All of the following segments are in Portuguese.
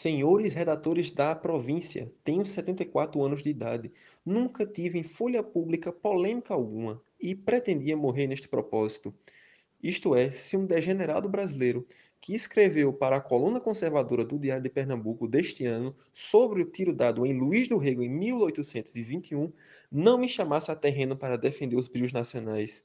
Senhores redatores da província, tenho 74 anos de idade. Nunca tive em folha pública polêmica alguma e pretendia morrer neste propósito. Isto é, se um degenerado brasileiro que escreveu para a coluna conservadora do Diário de Pernambuco deste ano sobre o tiro dado em Luís do Rego em 1821 não me chamasse a terreno para defender os brilhos nacionais,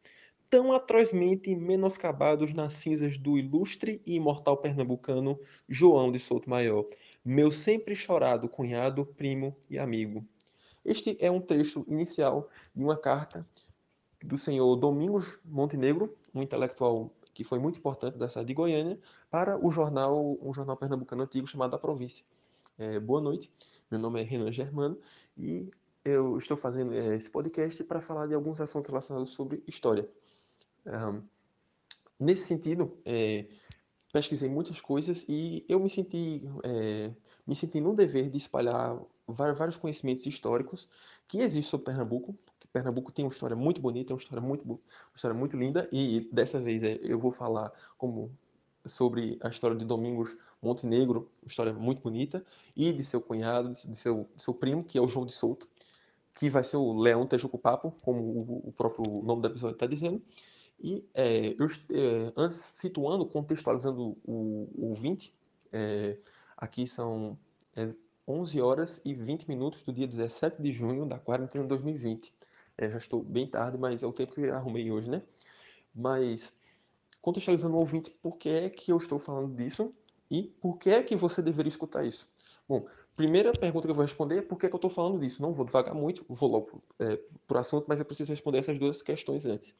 tão atrozmente menoscabados nas cinzas do ilustre e imortal pernambucano João de Souto Maior, meu sempre chorado cunhado, primo e amigo. Este é um trecho inicial de uma carta do senhor Domingos Montenegro, um intelectual que foi muito importante da cidade de Goiânia, para o jornal, um jornal pernambucano antigo chamado A Província. É, boa noite, meu nome é Renan Germano e eu estou fazendo é, esse podcast para falar de alguns assuntos relacionados sobre história. Um, nesse sentido, é, pesquisei muitas coisas e eu me senti, é, me senti no dever de espalhar vários conhecimentos históricos que existem sobre Pernambuco. Pernambuco tem uma história muito bonita, uma história muito, uma história muito linda e dessa vez é, eu vou falar como sobre a história de Domingos Montenegro, uma história muito bonita, e de seu cunhado, de seu, de seu primo, que é o João de Souto, que vai ser o Leão Tejucupapo, como o, o próprio nome da episódio está dizendo. E é, eu, é, antes, situando, contextualizando o, o ouvinte, é, aqui são 11 horas e 20 minutos do dia 17 de junho da quarentena de 2020. É, já estou bem tarde, mas é o tempo que eu arrumei hoje, né? Mas, contextualizando o ouvinte, por que é que eu estou falando disso e por que é que você deveria escutar isso? Bom, primeira pergunta que eu vou responder é por que, é que eu estou falando disso. Não vou devagar muito, vou logo é, para o assunto, mas eu preciso responder essas duas questões antes.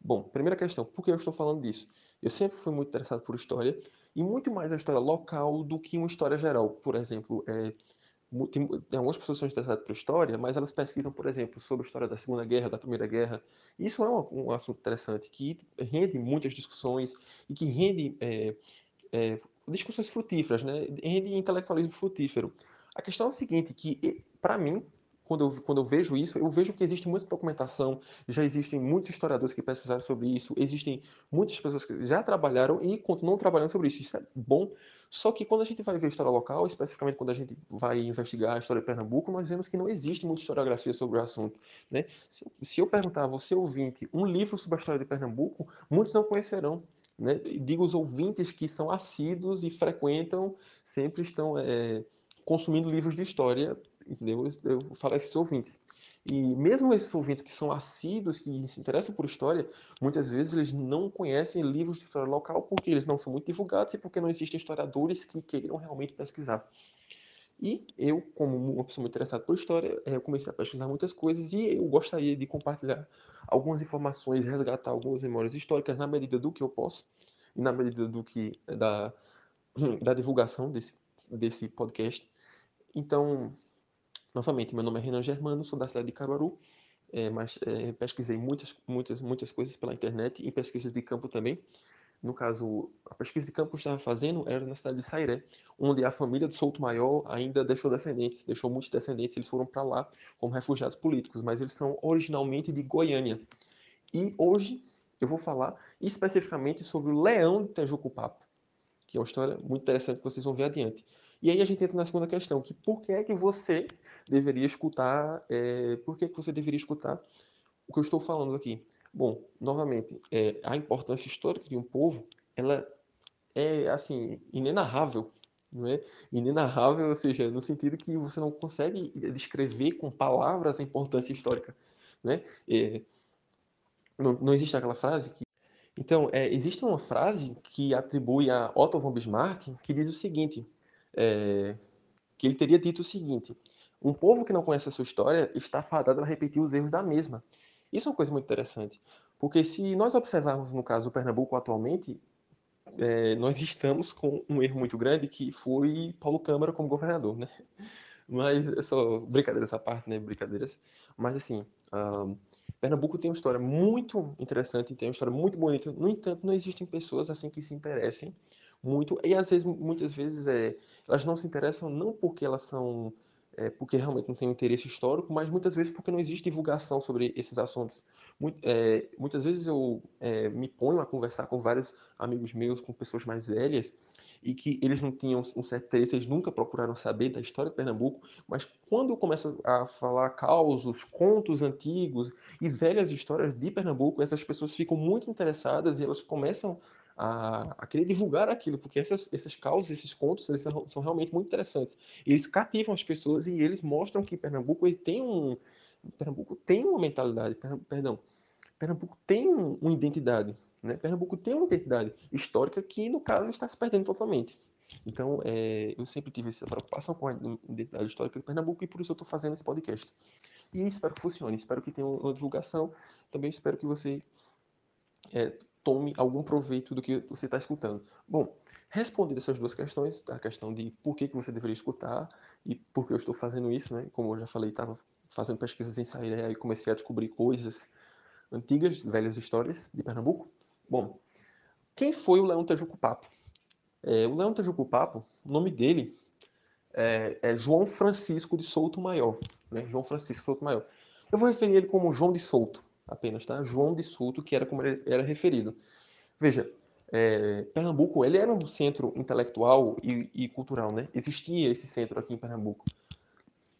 Bom, primeira questão, por que eu estou falando disso? Eu sempre fui muito interessado por história, e muito mais a história local do que uma história geral. Por exemplo, é, tem, algumas pessoas que são interessadas por história, mas elas pesquisam, por exemplo, sobre a história da Segunda Guerra, da Primeira Guerra. Isso é um, um assunto interessante, que rende muitas discussões e que rende é, é, discussões frutíferas, né? rende intelectualismo frutífero. A questão é a seguinte, que para mim, quando eu, quando eu vejo isso, eu vejo que existe muita documentação, já existem muitos historiadores que pesquisaram sobre isso, existem muitas pessoas que já trabalharam e continuam trabalhando sobre isso. Isso é bom. Só que quando a gente vai ver história local, especificamente quando a gente vai investigar a história de Pernambuco, nós vemos que não existe muita historiografia sobre o assunto. Né? Se, se eu perguntar a você, ouvinte, um livro sobre a história de Pernambuco, muitos não conhecerão. Né? Digo os ouvintes que são assíduos e frequentam, sempre estão é, consumindo livros de história entendeu? Eu falo esses ouvintes. E mesmo esses ouvintes que são assíduos, que se interessam por história, muitas vezes eles não conhecem livros de história local porque eles não são muito divulgados e porque não existem historiadores que queiram realmente pesquisar. E eu, como uma pessoa interessada por história, eh, eu comecei a pesquisar muitas coisas e eu gostaria de compartilhar algumas informações, resgatar algumas memórias históricas na medida do que eu posso e na medida do que da, da divulgação desse, desse podcast. Então, Novamente, meu nome é Renan Germano, sou da cidade de Caruaru, é, mas é, pesquisei muitas, muitas, muitas coisas pela internet e pesquisas de campo também. No caso, a pesquisa de campo que eu estava fazendo era na cidade de Sairé, onde a família do Souto Maior ainda deixou descendentes, deixou muitos descendentes, eles foram para lá como refugiados políticos, mas eles são originalmente de Goiânia. E hoje eu vou falar especificamente sobre o Leão de Tejucupapo, que é uma história muito interessante que vocês vão ver adiante. E aí a gente entra na segunda questão, que por que é que você deveria escutar, é, por que, você deveria escutar o que eu estou falando aqui? Bom, novamente, é, a importância histórica de um povo, ela é, assim, inenarrável, não é? Inenarrável, ou seja, no sentido que você não consegue descrever com palavras a importância histórica, né? É, não, não existe aquela frase que então, é, existe uma frase que atribui a Otto von Bismarck que diz o seguinte: é, que ele teria dito o seguinte: um povo que não conhece a sua história está fadado a repetir os erros da mesma. Isso é uma coisa muito interessante, porque se nós observarmos no caso do Pernambuco atualmente, é, nós estamos com um erro muito grande que foi Paulo Câmara como governador, né? Mas é só brincadeiras à parte, né? Brincadeiras. Mas assim, Pernambuco tem uma história muito interessante, tem uma história muito bonita. No entanto, não existem pessoas assim que se interessem muito e às vezes muitas vezes é elas não se interessam não porque elas são é, porque realmente não tem um interesse histórico, mas muitas vezes porque não existe divulgação sobre esses assuntos. Muito, é, muitas vezes eu é, me ponho a conversar com vários amigos meus, com pessoas mais velhas, e que eles não tinham um certo interesse, eles nunca procuraram saber da história de Pernambuco, mas quando eu começo a falar causos, contos antigos e velhas histórias de Pernambuco, essas pessoas ficam muito interessadas e elas começam a, a querer divulgar aquilo, porque essas, esses causos, esses contos, eles são, são, realmente muito interessantes. Eles cativam as pessoas e eles mostram que Pernambuco ele tem um Pernambuco tem uma mentalidade, perdão, Pernambuco tem um, uma identidade, né? Pernambuco tem uma identidade histórica que, no caso, está se perdendo totalmente. Então, é, eu sempre tive essa preocupação com a identidade histórica de Pernambuco e por isso eu estou fazendo esse podcast. E espero que funcione, espero que tenha uma divulgação. Também espero que você é, tome algum proveito do que você está escutando. Bom, respondendo essas duas questões, a questão de por que, que você deveria escutar e por que eu estou fazendo isso, né? Como eu já falei, estava fazendo pesquisas em Sairé e comecei a descobrir coisas antigas, velhas histórias de Pernambuco. Bom, quem foi o Leão Tejuco Papo? É, o Leão Tejuco Papo, o nome dele é, é, João Francisco de Souto Maior. Né? João Francisco de Souto Maior. Eu vou referir ele como João de Souto, apenas, tá? João de Souto, que era como ele era referido. Veja, é, Pernambuco, ele era um centro intelectual e, e, cultural, né? Existia esse centro aqui em Pernambuco.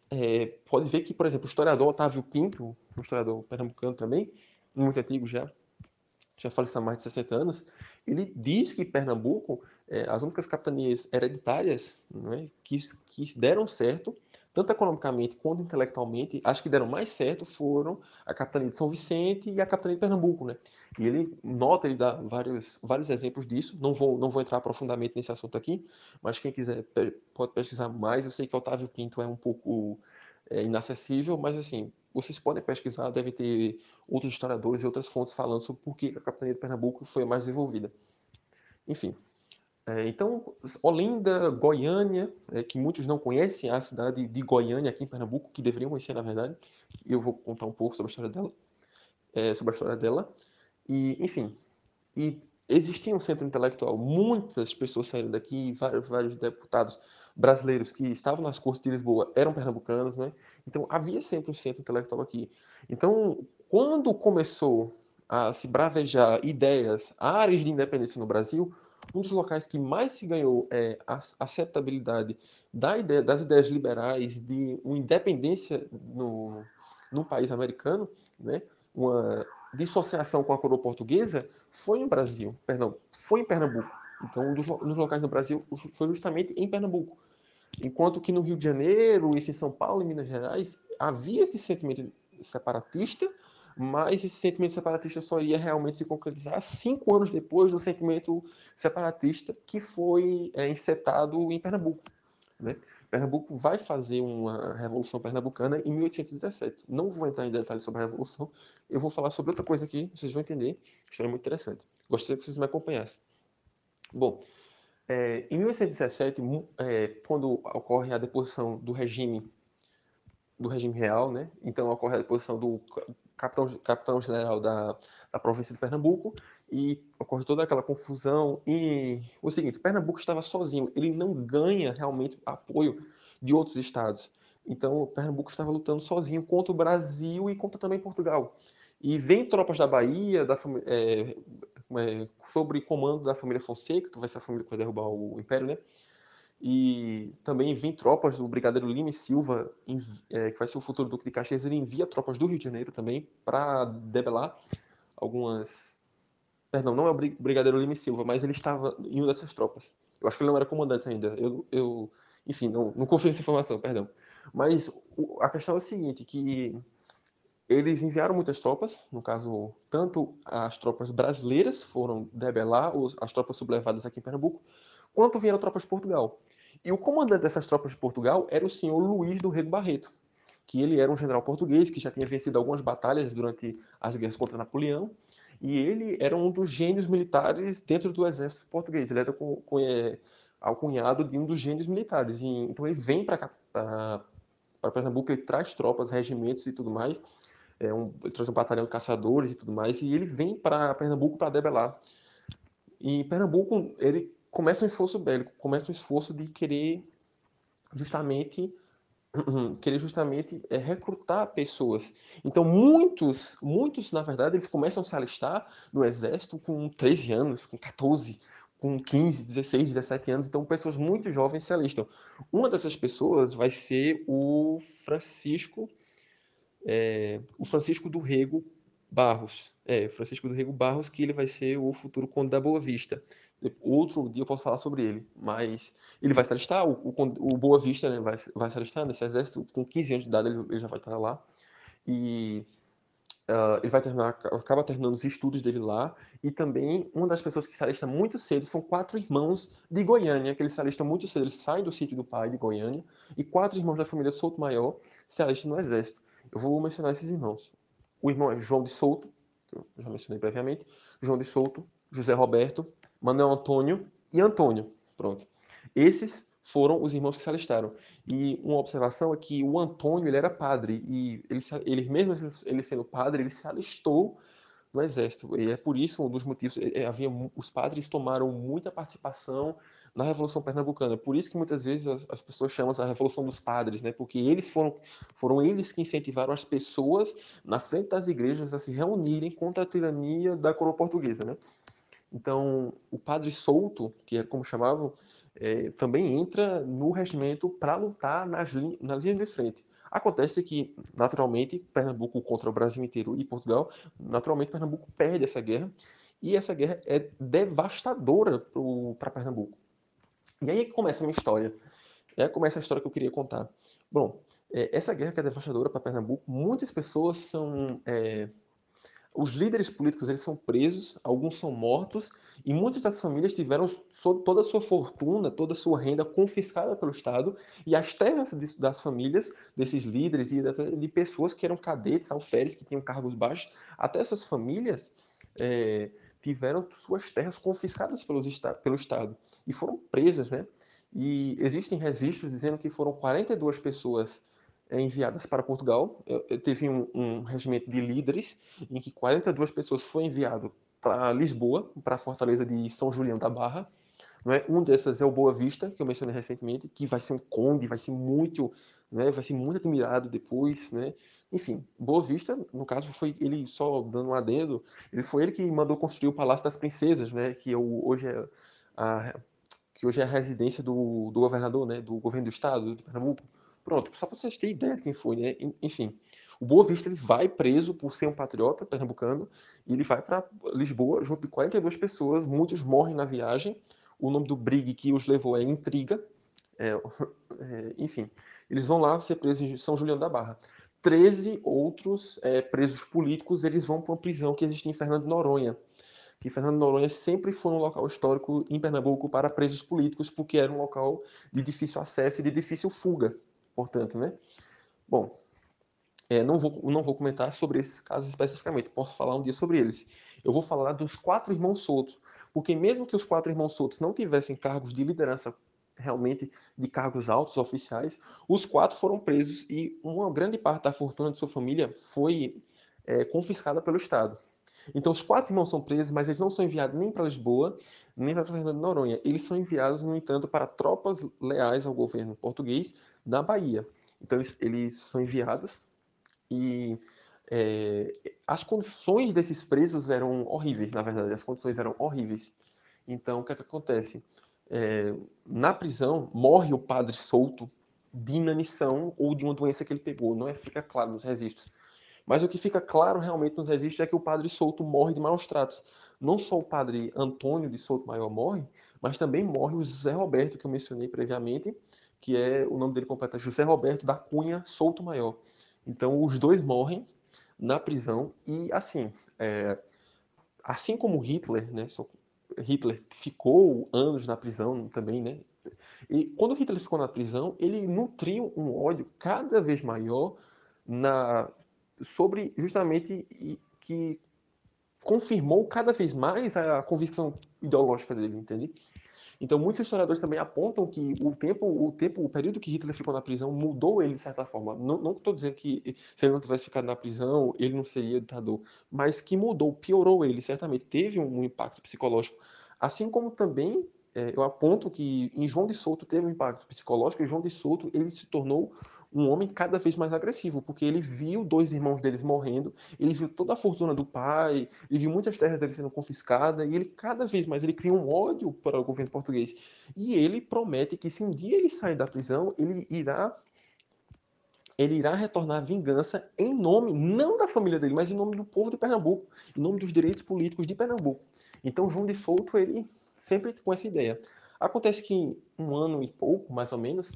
É, pode ver que, por exemplo, o historiador Otávio Pinto, um historiador pernambucano também, muito antigo já, já faleceu há mais de 60 anos, ele diz que Pernambuco, é, as únicas capitanias hereditárias é, que, que deram certo, tanto economicamente quanto intelectualmente, acho que deram mais certo foram a capitania de São Vicente e a capitania de Pernambuco, né? E ele nota, ele dá vários, vários exemplos disso. Não vou, não vou entrar profundamente nesse assunto aqui, mas quem quiser pode pesquisar mais. Eu sei que Otávio Pinto é um pouco é, inacessível, mas assim, vocês podem pesquisar, deve ter outros historiadores e outras fontes falando sobre por que a capitania de Pernambuco foi mais desenvolvida. Enfim, é, então, Olinda, Goiânia, é, que muitos não conhecem, a cidade de Goiânia aqui em Pernambuco, que deveriam conhecer na verdade, eu vou contar um pouco sobre a história dela, é, sobre a história dela. E, enfim, e existia um centro intelectual, muitas pessoas saíram daqui, vários, vários deputados brasileiros que estavam nas cortes de Lisboa eram pernambucanos, né? Então havia sempre um centro intelectual aqui. Então, quando começou a se bravejar ideias, áreas de independência no Brasil, um dos locais que mais se ganhou é, a aceitabilidade da ideia, das ideias liberais de uma independência no, no país americano, né? uma dissociação com a coroa portuguesa, foi no Brasil, perdão, foi em Pernambuco. Então, um dos, um dos locais no Brasil foi justamente em Pernambuco. Enquanto que no Rio de Janeiro, isso em São Paulo, em Minas Gerais, havia esse sentimento separatista, mas esse sentimento separatista só ia realmente se concretizar cinco anos depois do sentimento separatista que foi é, em Pernambuco. Né? Pernambuco vai fazer uma revolução pernambucana em 1817. Não vou entrar em detalhes sobre a revolução, eu vou falar sobre outra coisa aqui, vocês vão entender. História muito interessante. Gostaria que vocês me acompanhassem. Bom, é, em 1817, é, quando ocorre a deposição do regime do regime real, né? Então ocorre a deposição do capitão, capitão general da, da província de Pernambuco e ocorre toda aquela confusão. E o seguinte, Pernambuco estava sozinho, ele não ganha realmente apoio de outros estados. Então Pernambuco estava lutando sozinho contra o Brasil e contra também Portugal. E vem tropas da Bahia, da, é, é, sobre comando da família Fonseca, que vai ser a família que vai derrubar o Império, né? E também vem tropas do Brigadeiro Lima e Silva, é, que vai ser o futuro Duque de Caxias, ele envia tropas do Rio de Janeiro também para debelar algumas. Perdão, não é o Brigadeiro Lima e Silva, mas ele estava em uma dessas tropas. Eu acho que ele não era comandante ainda. Eu, eu enfim, não, não confio nessa informação, perdão. Mas a questão é a seguinte, que eles enviaram muitas tropas, no caso, tanto as tropas brasileiras foram debelar, as tropas sublevadas aqui em Pernambuco, quanto vieram tropas de Portugal. E o comandante dessas tropas de Portugal era o senhor Luís do Rego Barreto, que ele era um general português que já tinha vencido algumas batalhas durante as guerras contra Napoleão, e ele era um dos gênios militares dentro do exército português. Ele era é, alcunhado de um dos gênios militares. E, então ele vem para Pernambuco, ele traz tropas, regimentos e tudo mais, é um, ele traz um batalhão de caçadores e tudo mais, e ele vem para Pernambuco para debelar. E Pernambuco, ele começa um esforço bélico, começa um esforço de querer justamente querer justamente é, recrutar pessoas. Então, muitos, muitos, na verdade, eles começam a se alistar no exército com 13 anos, com 14, com 15, 16, 17 anos. Então, pessoas muito jovens se alistam. Uma dessas pessoas vai ser o Francisco, é, o Francisco do Rego Barros. É, Francisco do Rego Barros, que ele vai ser o futuro conde da Boa Vista. Outro dia eu posso falar sobre ele, mas ele vai se alistar, o, o, o Boa Vista né, vai, vai se alistar nesse exército, com 15 anos de idade ele, ele já vai estar lá, e uh, ele vai terminar, acaba terminando os estudos dele lá, e também uma das pessoas que se alista muito cedo são quatro irmãos de Goiânia, que eles se alistam muito cedo, eles saem do sítio do pai de Goiânia, e quatro irmãos da família Souto Maior se alistam no exército. Eu vou mencionar esses irmãos. O irmão é João de Souto, que eu já mencionei previamente, João de Souto, José Roberto, Manuel Antônio e Antônio. Pronto. Esses foram os irmãos que se alistaram. E uma observação é que o Antônio ele era padre e ele, ele mesmo ele sendo padre, ele se alistou no exército. E é por isso um dos motivos é, é havia os padres tomaram muita participação na Revolução Pernambucana. Por isso que muitas vezes as, as pessoas chamam a Revolução dos Padres, né? Porque eles foram foram eles que incentivaram as pessoas na frente das igrejas a se reunirem contra a tirania da coroa portuguesa, né? Então, o padre solto, que é como chamavam, é, também entra no regimento para lutar nas, nas linhas de frente. Acontece que, naturalmente, Pernambuco contra o Brasil inteiro e Portugal, naturalmente Pernambuco perde essa guerra, e essa guerra é devastadora para Pernambuco. E aí é que começa a minha história. Aí começa a história que eu queria contar. Bom, é, essa guerra que é devastadora para Pernambuco, muitas pessoas são é, os líderes políticos eles são presos, alguns são mortos, e muitas das famílias tiveram toda a sua fortuna, toda a sua renda confiscada pelo Estado, e as terras das famílias, desses líderes e de pessoas que eram cadetes, alferes, que tinham cargos baixos, até essas famílias é, tiveram suas terras confiscadas pelos, pelo Estado e foram presas, né? E existem registros dizendo que foram 42 pessoas enviadas para Portugal. Eu, eu teve um, um, regimento de líderes em que 42 pessoas foi enviado para Lisboa, para a fortaleza de São Julião da Barra. É? Um dessas é o Boa Vista, que eu mencionei recentemente, que vai ser um conde, vai ser muito, né? vai ser muito admirado depois, né? Enfim, Boa Vista, no caso, foi ele só dando um adendo, ele foi ele que mandou construir o Palácio das Princesas, né? Que hoje é a que hoje é a residência do, do governador, né? Do governo do estado de Pernambuco. Pronto, só para vocês terem ideia de quem foi, né? Enfim, o Boa Vista ele vai preso por ser um patriota pernambucano e ele vai para Lisboa junto de 42 pessoas, muitos morrem na viagem. O nome do brigue que os levou é Intriga. É, é, enfim, eles vão lá ser presos em São Julião da Barra. 13 outros é, presos políticos eles vão para uma prisão que existe em Fernando Noronha. Que Fernando Noronha sempre foi um local histórico em Pernambuco para presos políticos, porque era um local de difícil acesso e de difícil fuga portanto, né? Bom, é, não, vou, não vou comentar sobre esses casos especificamente, posso falar um dia sobre eles. Eu vou falar dos quatro irmãos soltos, porque mesmo que os quatro irmãos soltos não tivessem cargos de liderança realmente de cargos altos oficiais, os quatro foram presos e uma grande parte da fortuna de sua família foi é, confiscada pelo Estado. Então, os quatro irmãos são presos, mas eles não são enviados nem para Lisboa, nem para Fernando de Noronha. Eles são enviados, no entanto, para tropas leais ao governo português na Bahia. Então, eles, são enviados e é, as condições desses presos eram horríveis, na verdade, as condições eram horríveis. Então, o que, é que acontece? É, na prisão, morre o padre solto de inanição ou de uma doença que ele pegou, não é, fica claro nos registros. Mas o que fica claro realmente nos registros é que o padre Souto morre de maus tratos. Não só o padre Antônio de Souto Maior morre, mas também morre o José Roberto, que eu mencionei previamente, que é o nome dele completo, José Roberto da Cunha Souto Maior. Então os dois morrem na prisão e assim, é, assim como Hitler, né? Hitler ficou anos na prisão também, né? E quando Hitler ficou na prisão, ele nutriu um ódio cada vez maior na sobre justamente que confirmou cada vez mais a convicção ideológica dele, entende? Então, muitos historiadores também apontam que o tempo, o tempo, o período que Hitler ficou na prisão mudou ele de certa forma. Não estou dizendo que se ele não tivesse ficado na prisão, ele não seria ditador, mas que mudou, piorou ele, certamente teve um, impacto psicológico. Assim como também é, eu aponto que em João de Souto teve um impacto psicológico, e João de Souto ele se tornou um homem cada vez mais agressivo, porque ele viu dois irmãos deles morrendo, ele viu toda a fortuna do pai, ele viu muitas terras dele sendo confiscadas, e ele cada vez mais ele cria um ódio para o governo português. E ele promete que se um dia ele sair da prisão, ele irá ele irá retornar a vingança em nome, não da família dele, mas em nome do povo de Pernambuco, em nome dos direitos políticos de Pernambuco. Então, João de Souto, ele sempre com essa ideia. Acontece que um ano e pouco, mais ou menos,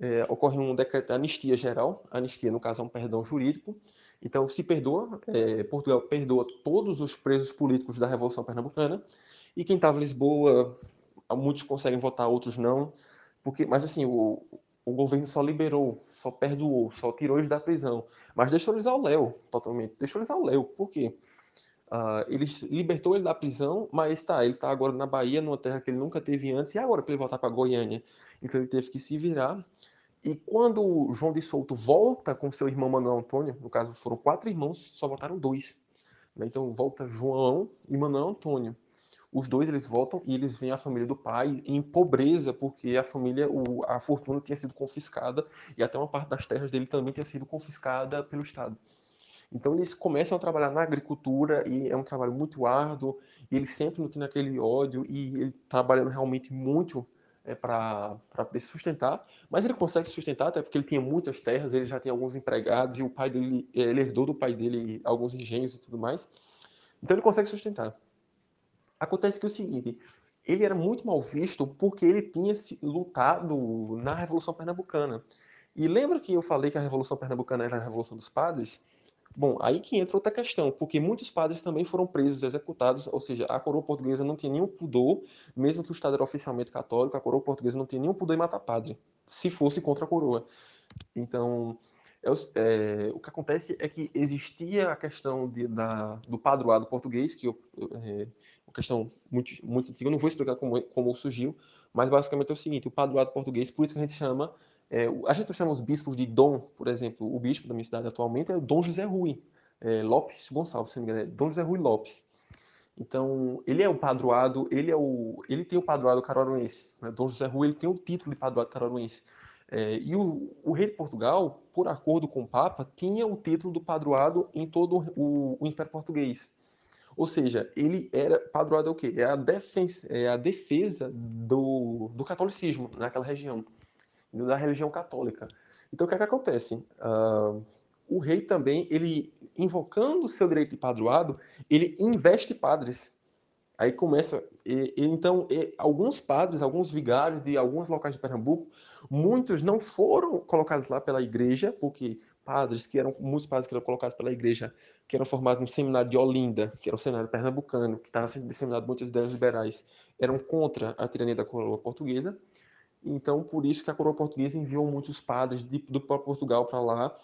é, ocorre um decreto de anistia geral, anistia, no caso, é um perdão jurídico. Então, se perdoa, é, Portugal perdoa todos os presos políticos da Revolução Pernambucana, e quem estava em Lisboa, muitos conseguem votar, outros não, porque, mas assim, o, o governo só liberou, só perdoou, só tirou eles da prisão, mas deixou eles ao léu, totalmente, deixou eles ao léu, por quê? Uh, ele libertou ele da prisão, mas tá, ele tá agora na Bahia, numa terra que ele nunca teve antes, e agora para ele voltar para Goiânia? Então ele teve que se virar. E quando João de Souto volta com seu irmão Manuel Antônio, no caso foram quatro irmãos, só voltaram dois. Né? Então volta João e Manuel Antônio os dois eles voltam e eles veem a família do pai em pobreza, porque a família, a fortuna tinha sido confiscada e até uma parte das terras dele também tinha sido confiscada pelo Estado. Então eles começam a trabalhar na agricultura e é um trabalho muito árduo, e eles sempre nutrindo aquele ódio e ele trabalhando realmente muito é, para poder sustentar, mas ele consegue sustentar até porque ele tinha muitas terras, ele já tinha alguns empregados e o pai dele, ele herdou do pai dele alguns engenhos e tudo mais, então ele consegue sustentar. Acontece que é o seguinte, ele era muito mal visto porque ele tinha lutado na Revolução Pernambucana. E lembra que eu falei que a Revolução Pernambucana era a Revolução dos Padres? Bom, aí que entra outra questão, porque muitos padres também foram presos, executados, ou seja, a coroa portuguesa não tinha nenhum pudor, mesmo que o Estado era oficialmente católico, a coroa portuguesa não tinha nenhum pudor em matar padre, se fosse contra a coroa. Então, é, é, o que acontece é que existia a questão de, da, do padroado português, que eu, é, uma questão muito, muito antiga, eu não vou explicar como, como surgiu, mas basicamente é o seguinte, o padroado português, por isso que a gente chama, é, a gente chama os bispos de Dom, por exemplo, o bispo da minha cidade atualmente é o Dom José Rui é, Lopes Gonçalves, se não me engano, é Dom José Rui Lopes. Então, ele é o padroado, ele é o, ele tem o padroado caruaruense, né? Dom José Rui ele tem o título de padroado caruaruense. É, e o, o, rei de Portugal, por acordo com o Papa, tinha o título do padroado em todo o, o Império Português. Ou seja, ele era padroado é o quê? É a defesa, é a defesa do, do catolicismo naquela região, da religião católica. Então o que, é que acontece? Uh, o rei também, ele invocando o seu direito de padroado, ele investe padres. Aí começa, e, e, então, e, alguns padres, alguns vigários de alguns locais de Pernambuco, muitos não foram colocados lá pela igreja, porque padres que eram muitos padres que eram colocados pela igreja, que eram formados no seminário de Olinda, que era o seminário pernambucano, que estava sendo disseminado muitas ideias liberais, eram contra a tirania da coroa portuguesa. Então, por isso que a coroa portuguesa enviou muitos padres de, do próprio Portugal para lá,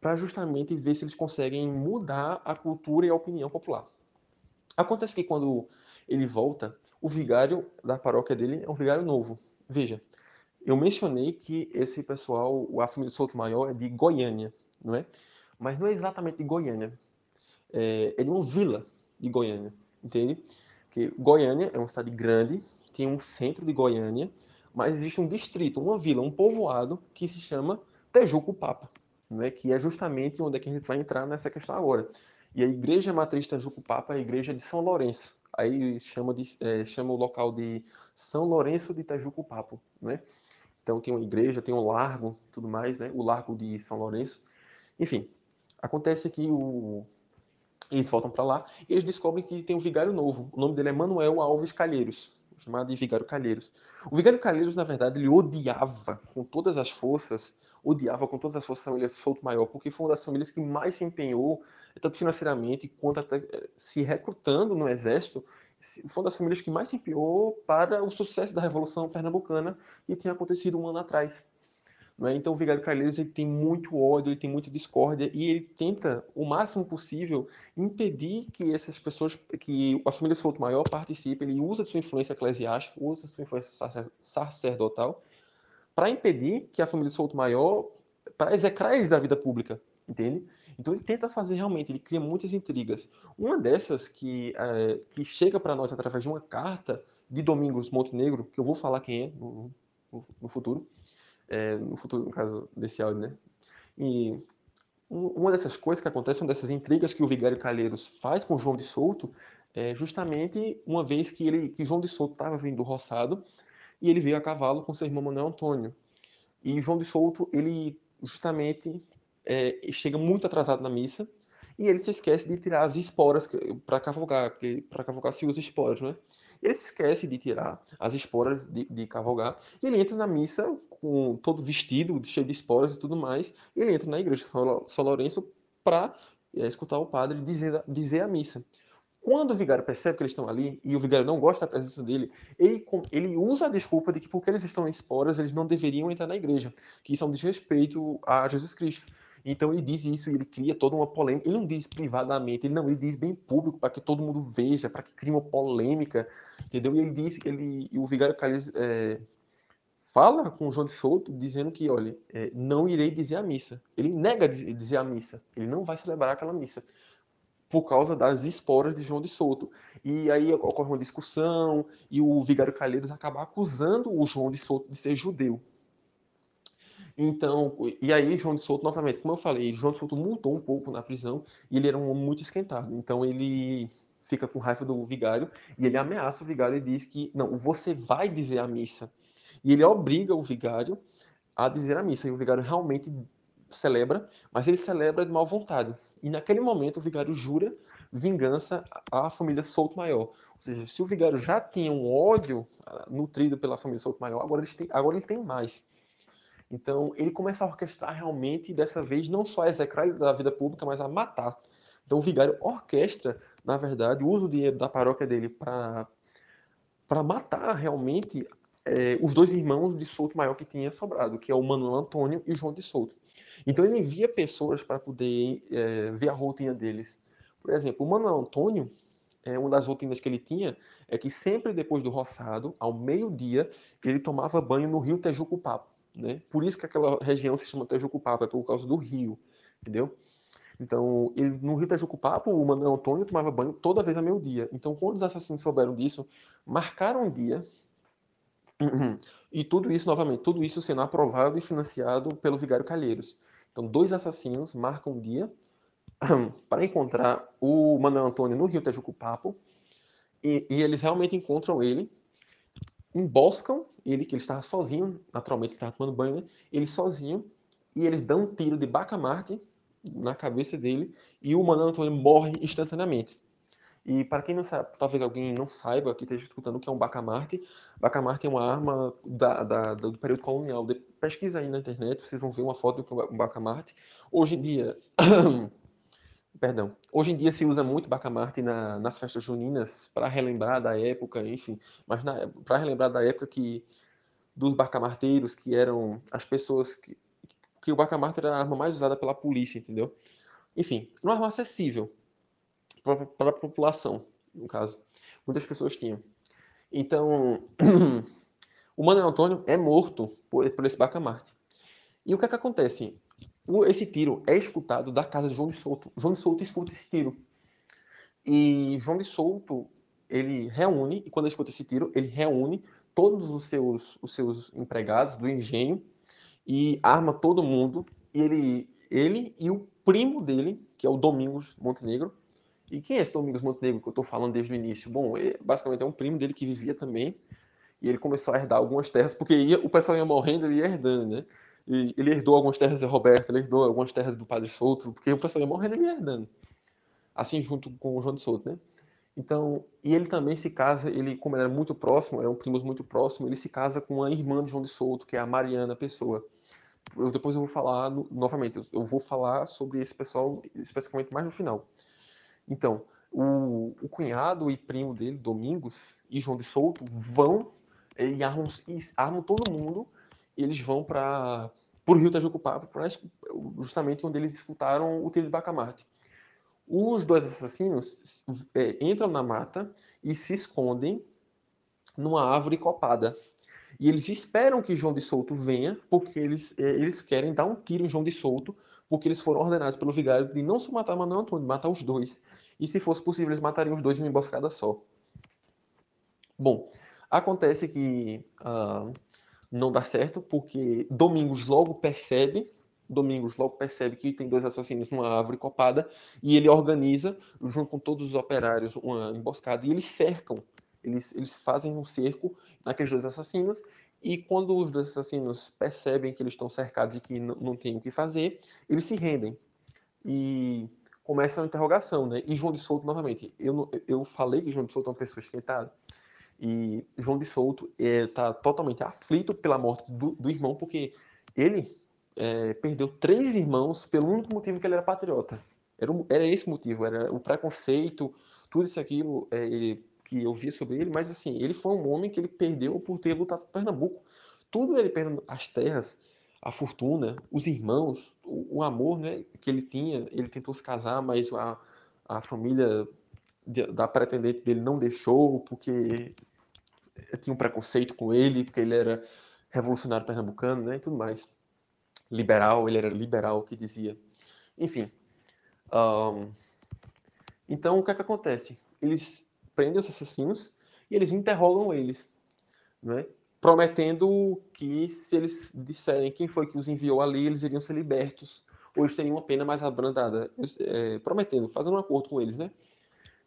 para justamente ver se eles conseguem mudar a cultura e a opinião popular. Acontece que quando ele volta, o vigário da paróquia dele é um vigário novo. Veja, eu mencionei que esse pessoal, a família Souto Maior, é de Goiânia não é? Mas não é exatamente de Goiânia. É, é de uma vila de Goiânia, entende? Porque Goiânia é uma cidade grande, tem um centro de Goiânia, mas existe um distrito, uma vila, um povoado que se chama Tejuco Papa, não é? Que é justamente onde é que a gente vai entrar nessa questão agora. E a igreja matriz Tejuco Papa é a igreja de São Lourenço. Aí chama, de, é, chama o local de São Lourenço de Tejuco Papo, né? Então tem uma igreja, tem um largo, tudo mais, né? O largo de São Lourenço. Enfim, acontece que o... eles voltam para lá e eles descobrem que tem um vigário novo. O nome dele é Manuel Alves Calheiros, chamado de Vigário Calheiros. O Vigário Calheiros, na verdade, ele odiava com todas as forças, odiava com todas as forças a família Souto Maior, porque foi uma das famílias que mais se empenhou, tanto financeiramente quanto até eh, se recrutando no exército, foi uma das famílias que mais se empenhou para o sucesso da Revolução Pernambucana que tinha acontecido um ano atrás. Né? Então o Vigário Calheiros ele tem muito ódio, ele tem muita discórdia e ele tenta o máximo possível impedir que essas pessoas, que a família Souto Maior participe, ele usa sua influência eclesiástica, usa sua influência sacerdotal para impedir que a família Souto Maior, para execrar eles da vida pública, entende? Então ele tenta fazer realmente, ele cria muitas intrigas. Uma dessas que, é, que chega para nós através de uma carta de Domingos Montenegro, que eu vou falar quem é no, no, no futuro, é, no futuro, no caso desse áudio, né? E uma dessas coisas que acontecem, uma dessas intrigas que o Vigário Calheiros faz com João de Souto, é justamente uma vez que, ele, que João de Souto estava vindo do roçado e ele veio a cavalo com seu irmão Manuel Antônio. E João de Souto, ele justamente é, chega muito atrasado na missa e ele se esquece de tirar as esporas para cavalgar, porque para cavalgar se usa esporas, né? Ele se esquece de tirar as esporas de, de cavalgar e ele entra na missa com todo vestido, cheio de esporas e tudo mais. Ele entra na igreja de São Lourenço para é, escutar o padre dizer, dizer a missa. Quando o vigário percebe que eles estão ali e o vigário não gosta da presença dele, ele, ele usa a desculpa de que porque eles estão em esporas, eles não deveriam entrar na igreja, que isso é um desrespeito a Jesus Cristo. Então ele diz isso e ele cria toda uma polêmica. Ele não diz privadamente, ele não, ele diz bem público para que todo mundo veja, para que crie uma polêmica, entendeu? E ele diz, ele, o vigário Calheiros é, fala com o João de Souto dizendo que, olha, é, não irei dizer a missa. Ele nega dizer a missa. Ele não vai celebrar aquela missa por causa das esporas de João de Souto. E aí ocorre uma discussão e o vigário Calheiros acaba acusando o João de Souto de ser judeu. Então, e aí João de Souto, novamente, como eu falei, João de Souto mudou um pouco na prisão e ele era um homem muito esquentado. Então ele fica com raiva do vigário e ele ameaça o vigário e diz que, não, você vai dizer a missa. E ele obriga o vigário a dizer a missa. E o vigário realmente celebra, mas ele celebra de má vontade. E naquele momento o vigário jura vingança à família Souto Maior. Ou seja, se o vigário já tinha um ódio ah, nutrido pela família Souto Maior, agora ele tem, agora ele tem mais. Então ele começa a orquestrar realmente, dessa vez, não só a execrar da vida pública, mas a matar. Então o vigário orquestra, na verdade, usa o dinheiro da paróquia dele para matar realmente é, os dois irmãos de Souto Maior que tinha sobrado, que é o Manuel Antônio e o João de Souto. Então ele envia pessoas para poder é, ver a rotina deles. Por exemplo, o Manuel Antônio, é, uma das rotinas que ele tinha é que sempre depois do roçado, ao meio-dia, ele tomava banho no rio Tejucupapo. Né? Por isso que aquela região se chama Tejucupapo, é por causa do rio, entendeu? Então, ele, no rio Tejucupapo, o Manuel Antônio tomava banho toda vez ao meio-dia. Então, quando os assassinos souberam disso, marcaram um dia Uhum. E tudo isso, novamente, tudo isso sendo aprovado e financiado pelo Vigário Calheiros. Então, dois assassinos marcam um dia para encontrar o Manuel Antônio no Rio Tejucupapo e, e eles realmente encontram ele, emboscam ele, que ele estava sozinho, naturalmente ele estava tomando banho, né? ele sozinho, e eles dão um tiro de bacamarte na cabeça dele e o Manuel Antônio morre instantaneamente. E para quem não sabe, talvez alguém não saiba, que esteja escutando o que é um bacamarte, bacamarte é uma arma da, da, do período colonial. De, pesquisa aí na internet, vocês vão ver uma foto do que é um bacamarte. Hoje em dia, perdão, hoje em dia se usa muito bacamarte na, nas festas juninas para relembrar da época, enfim, mas para relembrar da época que dos bacamarteiros, que eram as pessoas que, que o bacamarte era a arma mais usada pela polícia, entendeu? Enfim, uma arma acessível para a população, no caso. Muitas pessoas tinham. Então, o Manuel Antônio é morto por, por esse bacamarte. E o que é que acontece? O, esse tiro é escutado da casa de João de Souto. João de Souto escuta esse tiro. E João de Souto, ele reúne, e quando ele escuta esse tiro, ele reúne todos os seus, os seus empregados do engenho e arma todo mundo. E ele, ele e o primo dele, que é o Domingos Montenegro, e quem é esse Domingos Montenegro que eu estou falando desde o início? Bom, ele, basicamente é um primo dele que vivia também, e ele começou a herdar algumas terras, porque ia, o pessoal ia morrendo, ele ia herdando, né? E ele herdou algumas terras de Roberto, ele herdou algumas terras do Padre Souto, porque o pessoal ia morrendo, ele ia herdando. Assim, junto com o João de Souto, né? Então, e ele também se casa, ele, como ele era muito próximo, eram primos muito próximos, ele se casa com a irmã de João de Souto, que é a Mariana Pessoa. Eu, depois eu vou falar no, novamente, eu vou falar sobre esse pessoal especificamente mais no final. Então, o, o, cunhado e primo dele, Domingos e João de Souto, vão e armam, e armam todo mundo. Eles vão para o Rio Tajucupapo, justamente onde eles escutaram o tiro de Bacamarte. Os dois assassinos é, entram na mata e se escondem numa árvore copada. E eles esperam que João de Souto venha, porque eles, é, eles querem dar um tiro em João de Souto porque eles foram ordenados pelo vigário de não só matar Manuel Antônio, matar os dois. E se fosse possível, eles matariam os dois em uma emboscada só. Bom, acontece que uh, não dá certo, porque Domingos logo percebe Domingos logo percebe que tem dois assassinos numa árvore copada e ele organiza, junto com todos os operários, uma emboscada e eles cercam, eles, eles fazem um cerco naqueles dois assassinos e quando os dois assassinos percebem que eles estão cercados e que não, não tem o que fazer, eles se rendem. E começa a interrogação, né? E João de Souto, novamente, eu, eu falei que João de Souto é uma pessoa esquentada, e João de Souto está é, totalmente aflito pela morte do, do irmão, porque ele é, perdeu três irmãos pelo único motivo que ele era patriota. Era, era esse motivo, era o preconceito, tudo isso aquilo é, ele, que eu via sobre ele, mas assim, ele foi um homem que ele perdeu por ter lutado por Pernambuco. Tudo ele perdendo as terras, a fortuna, os irmãos, o, o, amor né, que ele tinha, ele tentou se casar, mas a, a família de, da pretendente dele não deixou, porque tinha um preconceito com ele, porque ele era revolucionário pernambucano, né, e tudo mais. Liberal, ele era liberal, que dizia. Enfim. Um, então, o que é que acontece? Eles prendem os assassinos e eles interrogam eles, né? prometendo que se eles disserem quem foi que os enviou ali, eles iriam ser libertos, ou eles teriam uma pena mais abrandada, é, prometendo, fazendo um acordo com eles, né?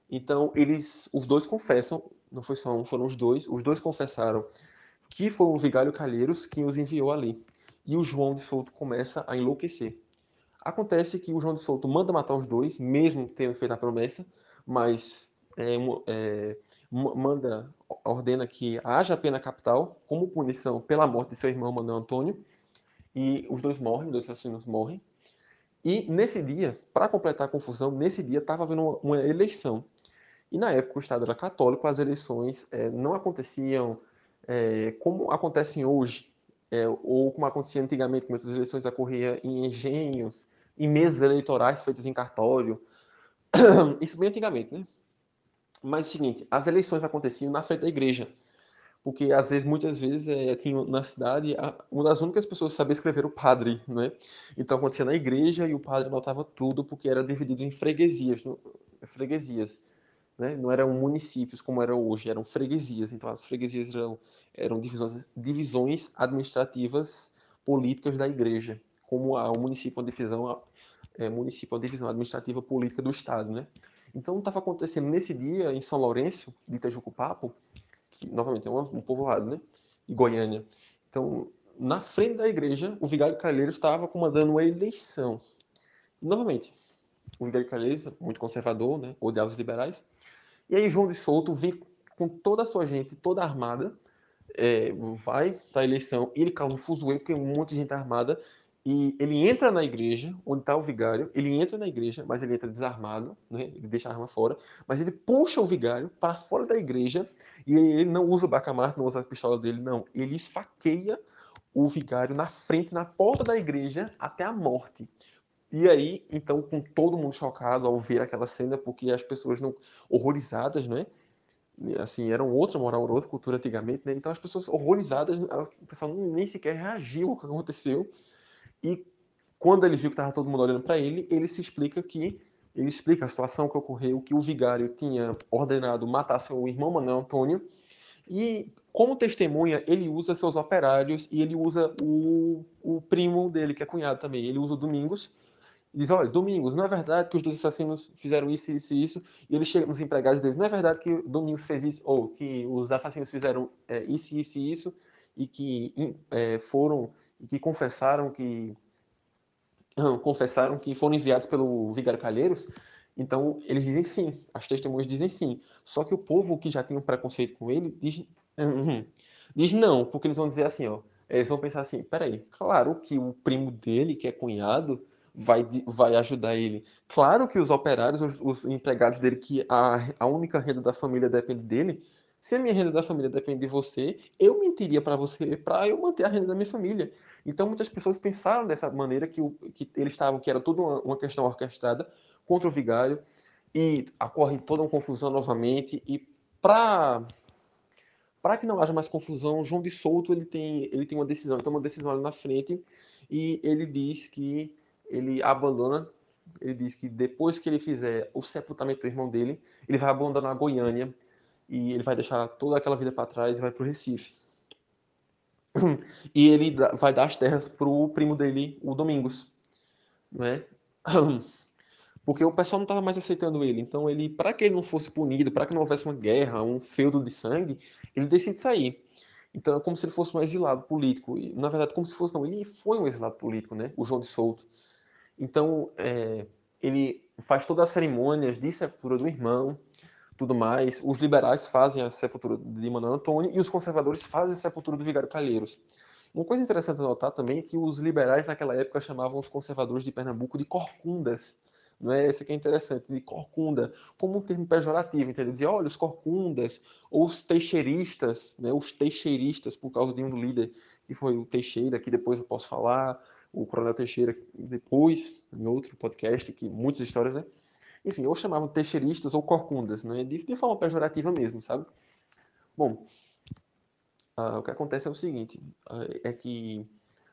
Então, eles, os dois confessam não foi só um, foram os dois. Os dois confessaram que foi o vigário Calheiros quem os enviou ali. E o João de Souto começa a enlouquecer. Acontece que o João de Souto manda matar os dois, mesmo tendo feito a promessa, mas é, é, manda, ordena que haja pena capital como punição pela morte de seu irmão Manuel Antônio. E os dois morrem, os dois assassinos morrem. E nesse dia, para completar a confusão, nesse dia estava havendo uma, uma eleição e na época o Estado era católico, as eleições é, não aconteciam é, como acontecem hoje, é, ou como acontecia antigamente, como essas eleições ocorriam em engenhos, em mesas eleitorais feitas em cartório. Isso bem antigamente, né? Mas é o seguinte, as eleições aconteciam na frente da igreja, porque às vezes, muitas vezes, é, tinha na cidade uma das únicas pessoas que sabia escrever o padre, né? Então acontecia na igreja e o padre anotava tudo, porque era dividido em freguesias, no, freguesias né? não eram municípios como era hoje, eram freguesias. Então, as freguesias eram, eram divisões, divisões administrativas políticas da igreja, como a, o município divisão, é, município uma divisão administrativa política do Estado. Né? Então, estava acontecendo nesse dia, em São Lourenço, de Itajucupapo, que, novamente, é um, povoado, né? e Goiânia. Então, na frente da igreja, o vigário Calheiro estava comandando uma eleição. E, novamente, o vigário Calheiro, muito conservador, né? odiava os liberais, e aí João de Souto vem com toda a sua gente, toda armada, é, vai para a eleição e ele causa um fuzuê, porque um monte de gente armada, e ele entra na igreja, onde está o vigário, ele entra na igreja, mas ele entra desarmado, né? ele deixa a arma fora, mas ele puxa o vigário para fora da igreja, e ele não usa o bacamarte, não usa a pistola dele, não, ele esfaqueia o vigário na frente, na porta da igreja, até a morte. E aí, então, com todo mundo chocado ao ver aquela cena, porque as pessoas não horrorizadas, né? Assim, eram outra moral, outra cultura antigamente, né? Então as pessoas horrorizadas, o pessoal nem sequer reagiu ao que aconteceu. E quando ele viu que estava todo mundo olhando para ele, ele se explica que ele explica a situação que ocorreu, que o vigário tinha ordenado matar seu irmão Manuel Antônio. E como testemunha, ele usa seus operários e ele usa o, o primo dele, que é cunhado também. Ele usa o Domingos, diz, olha, Domingos, não é verdade que os dois assassinos fizeram isso, isso e isso, e ele chega nos empregados deles, não é verdade que Domingos fez isso, ou que os assassinos fizeram é, isso, isso e isso, e que é, foram, e que confessaram que confessaram que foram enviados pelo Vigário Calheiros, então eles dizem sim, as testemunhas dizem sim, só que o povo que já tem um preconceito com ele diz, diz não, porque eles vão dizer assim, ó, eles vão pensar assim, peraí, claro que o primo dele, que é cunhado, vai, vai ajudar ele. Claro que os operários, os, os empregados dele, que a, a única renda da família depende dele, se a minha renda da família depende de você, eu mentiria para você para eu manter a renda da minha família. Então muitas pessoas pensaram dessa maneira que, o, que eles estavam, que era toda uma, uma questão orquestrada contra o vigário e ocorre toda uma confusão novamente e para para que não haja mais confusão, João de Souto ele tem ele tem uma decisão, ele toma uma decisão ali na frente e ele diz que ele abandona, ele diz que depois que ele fizer o sepultamento do irmão dele, ele vai abandonar a Goiânia e ele vai deixar toda aquela vida para trás e vai para o Recife. E ele vai dar as terras para o primo dele, o Domingos. não é? Porque o pessoal não estava mais aceitando ele. Então, ele, para que ele não fosse punido, para que não houvesse uma guerra, um feudo de sangue, ele decide sair. Então, é como se ele fosse um exilado político. E, na verdade, como se fosse, não, ele foi um exilado político, né? O João de Souto. Então, é, ele faz todas as cerimônias de sepultura do irmão, tudo mais. Os liberais fazem a sepultura de Manuel Antônio e os conservadores fazem a sepultura do Vigário Calheiros. Uma coisa interessante notar também é que os liberais naquela época chamavam os conservadores de Pernambuco de corcundas. Não é esse que é interessante, de corcunda, como um termo pejorativo, entendeu? Dizer, olha, os corcundas, ou os teixeiristas, né? os teixeiristas, por causa de um líder que foi o Teixeira, que depois eu posso falar, o Coronel Teixeira depois, em outro podcast, que muitas histórias, né? Enfim, ou chamavam teixeiristas ou corcundas, né? de, de forma pejorativa mesmo, sabe? Bom, uh, o que acontece é o seguinte, uh, é que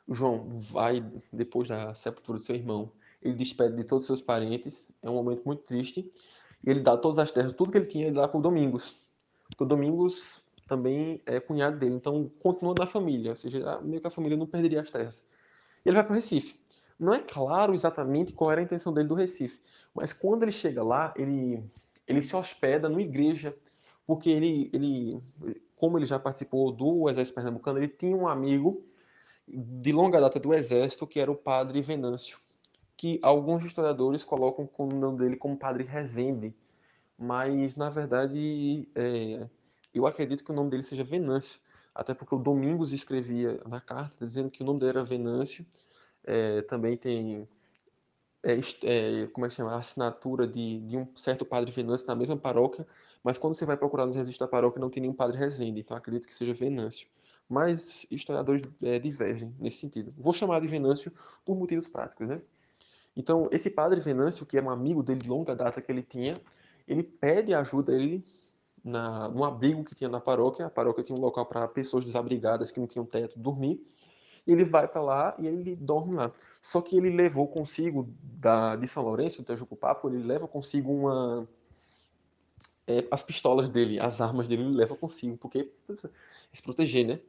João vai, depois da sepultura do seu irmão, ele despede de todos os seus parentes, é um momento muito triste, e ele dá todas as terras, tudo que ele tinha, ele dá para o Domingos, porque o Domingos também é cunhado dele, então continua na família, ou seja, meio que a família não perderia as terras. E ele vai para o Recife. Não é claro exatamente qual era a intenção dele do Recife, mas quando ele chega lá, ele, ele se hospeda numa igreja, porque ele, ele, como ele já participou do Exército Pernambucano, ele tinha um amigo de longa data do Exército, que era o padre Venâncio, que alguns historiadores colocam o nome dele como Padre Rezende, mas na verdade é, eu acredito que o nome dele seja Venâncio, até porque o Domingos escrevia na carta dizendo que o nome dele era Venâncio, é, também tem é, é, como é que chama? A assinatura de, de um certo padre Venâncio na mesma paróquia, mas quando você vai procurar nos registros da paróquia não tem nenhum padre Rezende, então acredito que seja Venâncio. Mas historiadores é, divergem nesse sentido. Vou chamar de Venâncio por motivos práticos, né? Então, esse padre Venâncio, que era um amigo dele de longa data que ele tinha, ele pede ajuda ele na, no abrigo que tinha na paróquia. A paróquia tinha um local para pessoas desabrigadas que não tinham teto dormir ele vai para lá e ele dorme lá. Só que ele levou consigo da, de São Lourenço, do Papo, ele leva consigo uma. É, as pistolas dele, as armas dele, ele leva consigo, porque se proteger, né?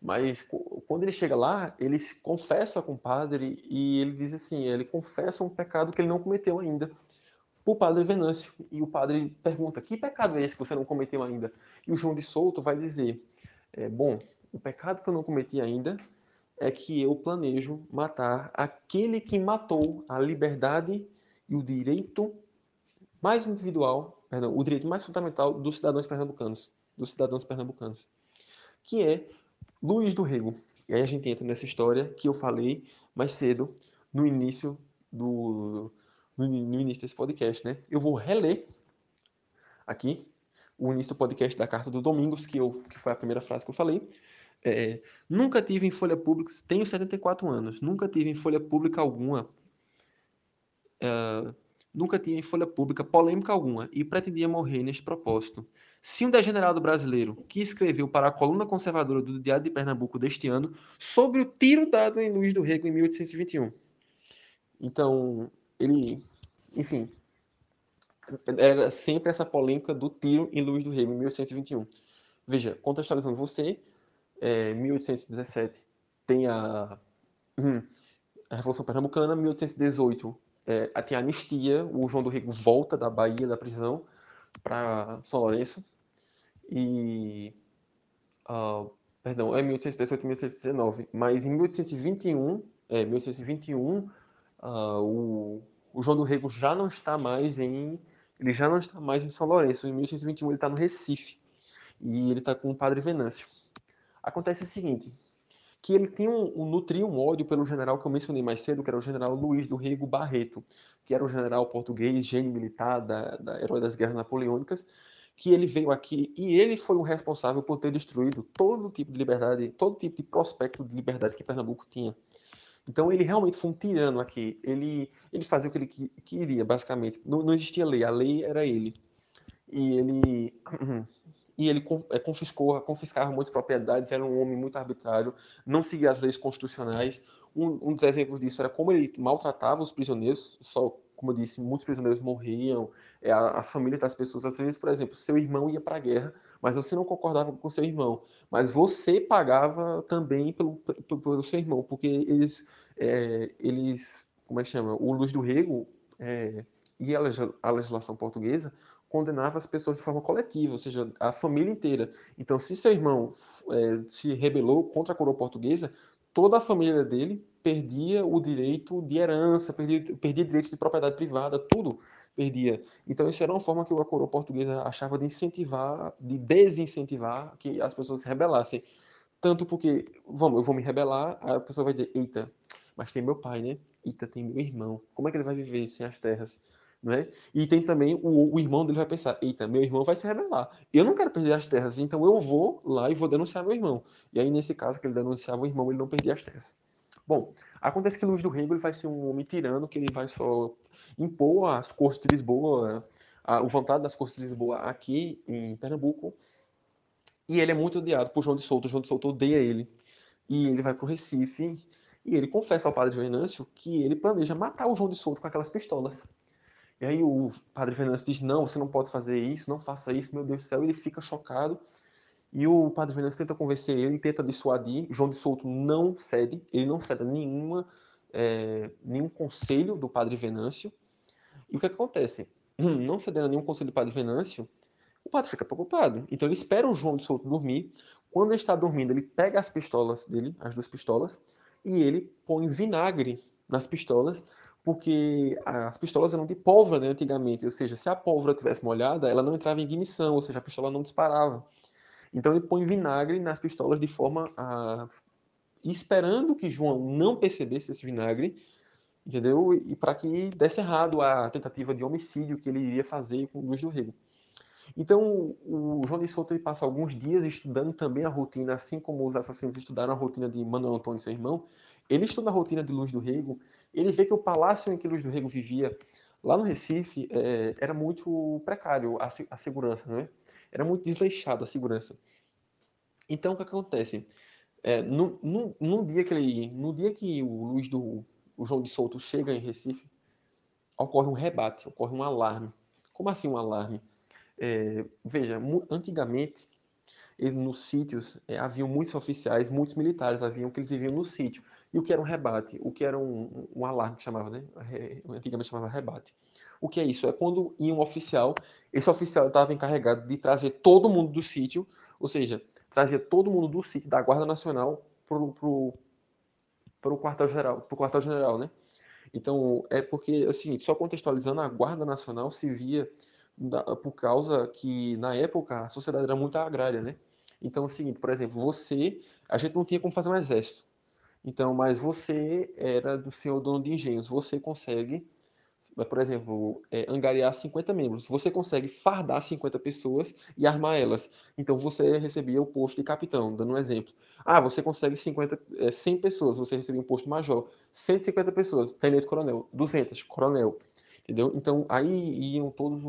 Mas quando ele chega lá, ele se confessa com o padre e ele diz assim: ele confessa um pecado que ele não cometeu ainda o padre Venâncio. E o padre pergunta: que pecado é esse que você não cometeu ainda? E o João de Souto vai dizer: é, bom, o pecado que eu não cometi ainda é que eu planejo matar aquele que matou a liberdade e o direito mais individual, perdão, o direito mais fundamental dos cidadãos pernambucanos, dos cidadãos pernambucanos, que é Luiz do Rego. E aí a gente entra nessa história que eu falei mais cedo no início do no, no início desse podcast, né? Eu vou reler aqui o início do podcast da carta do Domingos, que, eu, que foi a primeira frase que eu falei, é, nunca tive em folha pública, tenho 74 anos, nunca tive em folha pública alguma, é, nunca tive em folha pública polêmica alguma e pretendia morrer neste propósito. Se um degenerado brasileiro que escreveu para a coluna conservadora do Diário de Pernambuco deste ano sobre o tiro dado em Luiz do Rego em 1821. Então, ele, enfim, era sempre essa polêmica do tiro em Luiz do Rego em 1821. Veja, contextualizando você, é, 1817 tem a, hum, a Revolução Pernambucana, 1818 é, tem a anistia, o João do Rego volta da Bahia, da prisão, para São Lourenço, e, uh, perdão, é 1818 e 1819, mas em 1821, é, 1821, uh, o, o João do Rego já não está mais em, ele já não está mais em São Lourenço, em 1821 ele está no Recife, e ele está com o padre Venâncio. Acontece o seguinte, que ele tem um, um, nutria um ódio pelo general que eu mencionei mais cedo, que era o general Luiz do Rego Barreto, que era o general português, gênio militar, da, da herói das guerras napoleônicas, que ele veio aqui e ele foi o responsável por ter destruído todo tipo de liberdade, todo tipo de prospecto de liberdade que Pernambuco tinha. Então ele realmente foi um tirano aqui. Ele, ele fazia o que ele queria, basicamente. Não, não existia lei, a lei era ele. E ele e ele é, confiscou, confiscava muitas propriedades, era um homem muito arbitrário, não seguia as leis constitucionais. Um, um, dos exemplos disso era como ele maltratava os prisioneiros, só como eu disse, muitos prisioneiros morriam, é, as famílias das pessoas, às vezes, por exemplo, seu irmão ia para a guerra, mas você não concordava com seu irmão, mas você pagava também pelo, pelo, pelo seu irmão, porque eles, é, eles como é que chama? O Luiz do Rego é, e a legislação portuguesa condenava as pessoas de forma coletiva, ou seja, a família inteira. Então, se seu irmão é, se rebelou contra a coroa portuguesa, toda a família dele perdia o direito de herança, perdia, perdia direito de propriedade privada, tudo perdia. Então, isso era uma forma que a coroa portuguesa achava de incentivar, de desincentivar que as pessoas se rebelassem. Tanto porque, vamos, eu vou me rebelar, a pessoa vai dizer, eita, mas tem meu pai, né? Eita, tem meu irmão. Como é que ele vai viver sem as terras? Né? E tem também o, o, irmão dele vai pensar, eita, meu irmão vai se rebelar. Eu não quero perder as terras, então eu vou lá e vou denunciar meu irmão. E aí, nesse caso, que ele denunciava o irmão, ele não perdia as terras. Bom, acontece que Luís do Rego ele vai ser um homem tirano, que ele vai só impor as cortes de Lisboa, a, o vontade das cortes de Lisboa aqui em Pernambuco, e ele é muito odiado por João de Souto. João de Souto odeia ele. E ele vai para o Recife e ele confessa ao padre Venâncio que ele planeja matar o João de Souto com aquelas pistolas. E aí o padre Venâncio diz: Não, você não pode fazer isso, não faça isso, meu Deus do céu. Ele fica chocado. E o padre Venâncio tenta convencer ele, tenta dissuadir. João de Souto não cede, ele não cede nenhuma, é, nenhum conselho do padre Venâncio. E o que acontece? Não cedendo a nenhum conselho do padre Venâncio, o padre fica preocupado. Então ele espera o João de Souto dormir. Quando ele está dormindo, ele pega as pistolas dele, as duas pistolas, e ele põe vinagre nas pistolas, porque as pistolas eram de pólvora né, antigamente, ou seja, se a pólvora tivesse molhada, ela não entrava em ignição, ou seja, a pistola não disparava. Então ele põe vinagre nas pistolas de forma a esperando que João não percebesse esse vinagre, entendeu? E para que desse errado a tentativa de homicídio que ele iria fazer com Luiz do Rego. Então, o João de Souto passa alguns dias estudando também a rotina, assim como os assassinos estudaram a rotina de Manuel Antônio, seu irmão. Ele estuda a rotina de Luz do Rego, ele vê que o palácio em que Luz do Rego vivia, lá no Recife, é, era muito precário a, a segurança, não é? Era muito desleixado a segurança. Então, o que acontece? É, no, no, no, dia que ele, no dia que o Luiz do o João de Souto chega em Recife, ocorre um rebate, ocorre um alarme. Como assim um alarme? É, veja, antigamente, nos sítios, é, haviam muitos oficiais, muitos militares haviam que eles viviam no sítio. E o que era um rebate? O que era um, um alarme, chamava, né? Antigamente chamava rebate. O que é isso? É quando ia um oficial, esse oficial estava encarregado de trazer todo mundo do sítio, ou seja, trazia todo mundo do sítio da Guarda Nacional para o pro quartel-general, né? Então, é porque, assim, só contextualizando, a Guarda Nacional se via por causa que, na época, a sociedade era muito agrária, né? Então, é o seguinte, por exemplo, você, a gente não tinha como fazer um exército. Então, mas você era do senhor dono de engenhos, você consegue, por exemplo, é, angariar 50 membros. Você consegue fardar 50 pessoas e armar elas. Então, você recebia o posto de capitão, dando um exemplo. Ah, você consegue 50, é, 100 pessoas, você recebia um posto major. 150 pessoas, tenente-coronel. 200, coronel. Entendeu? Então, aí iam todos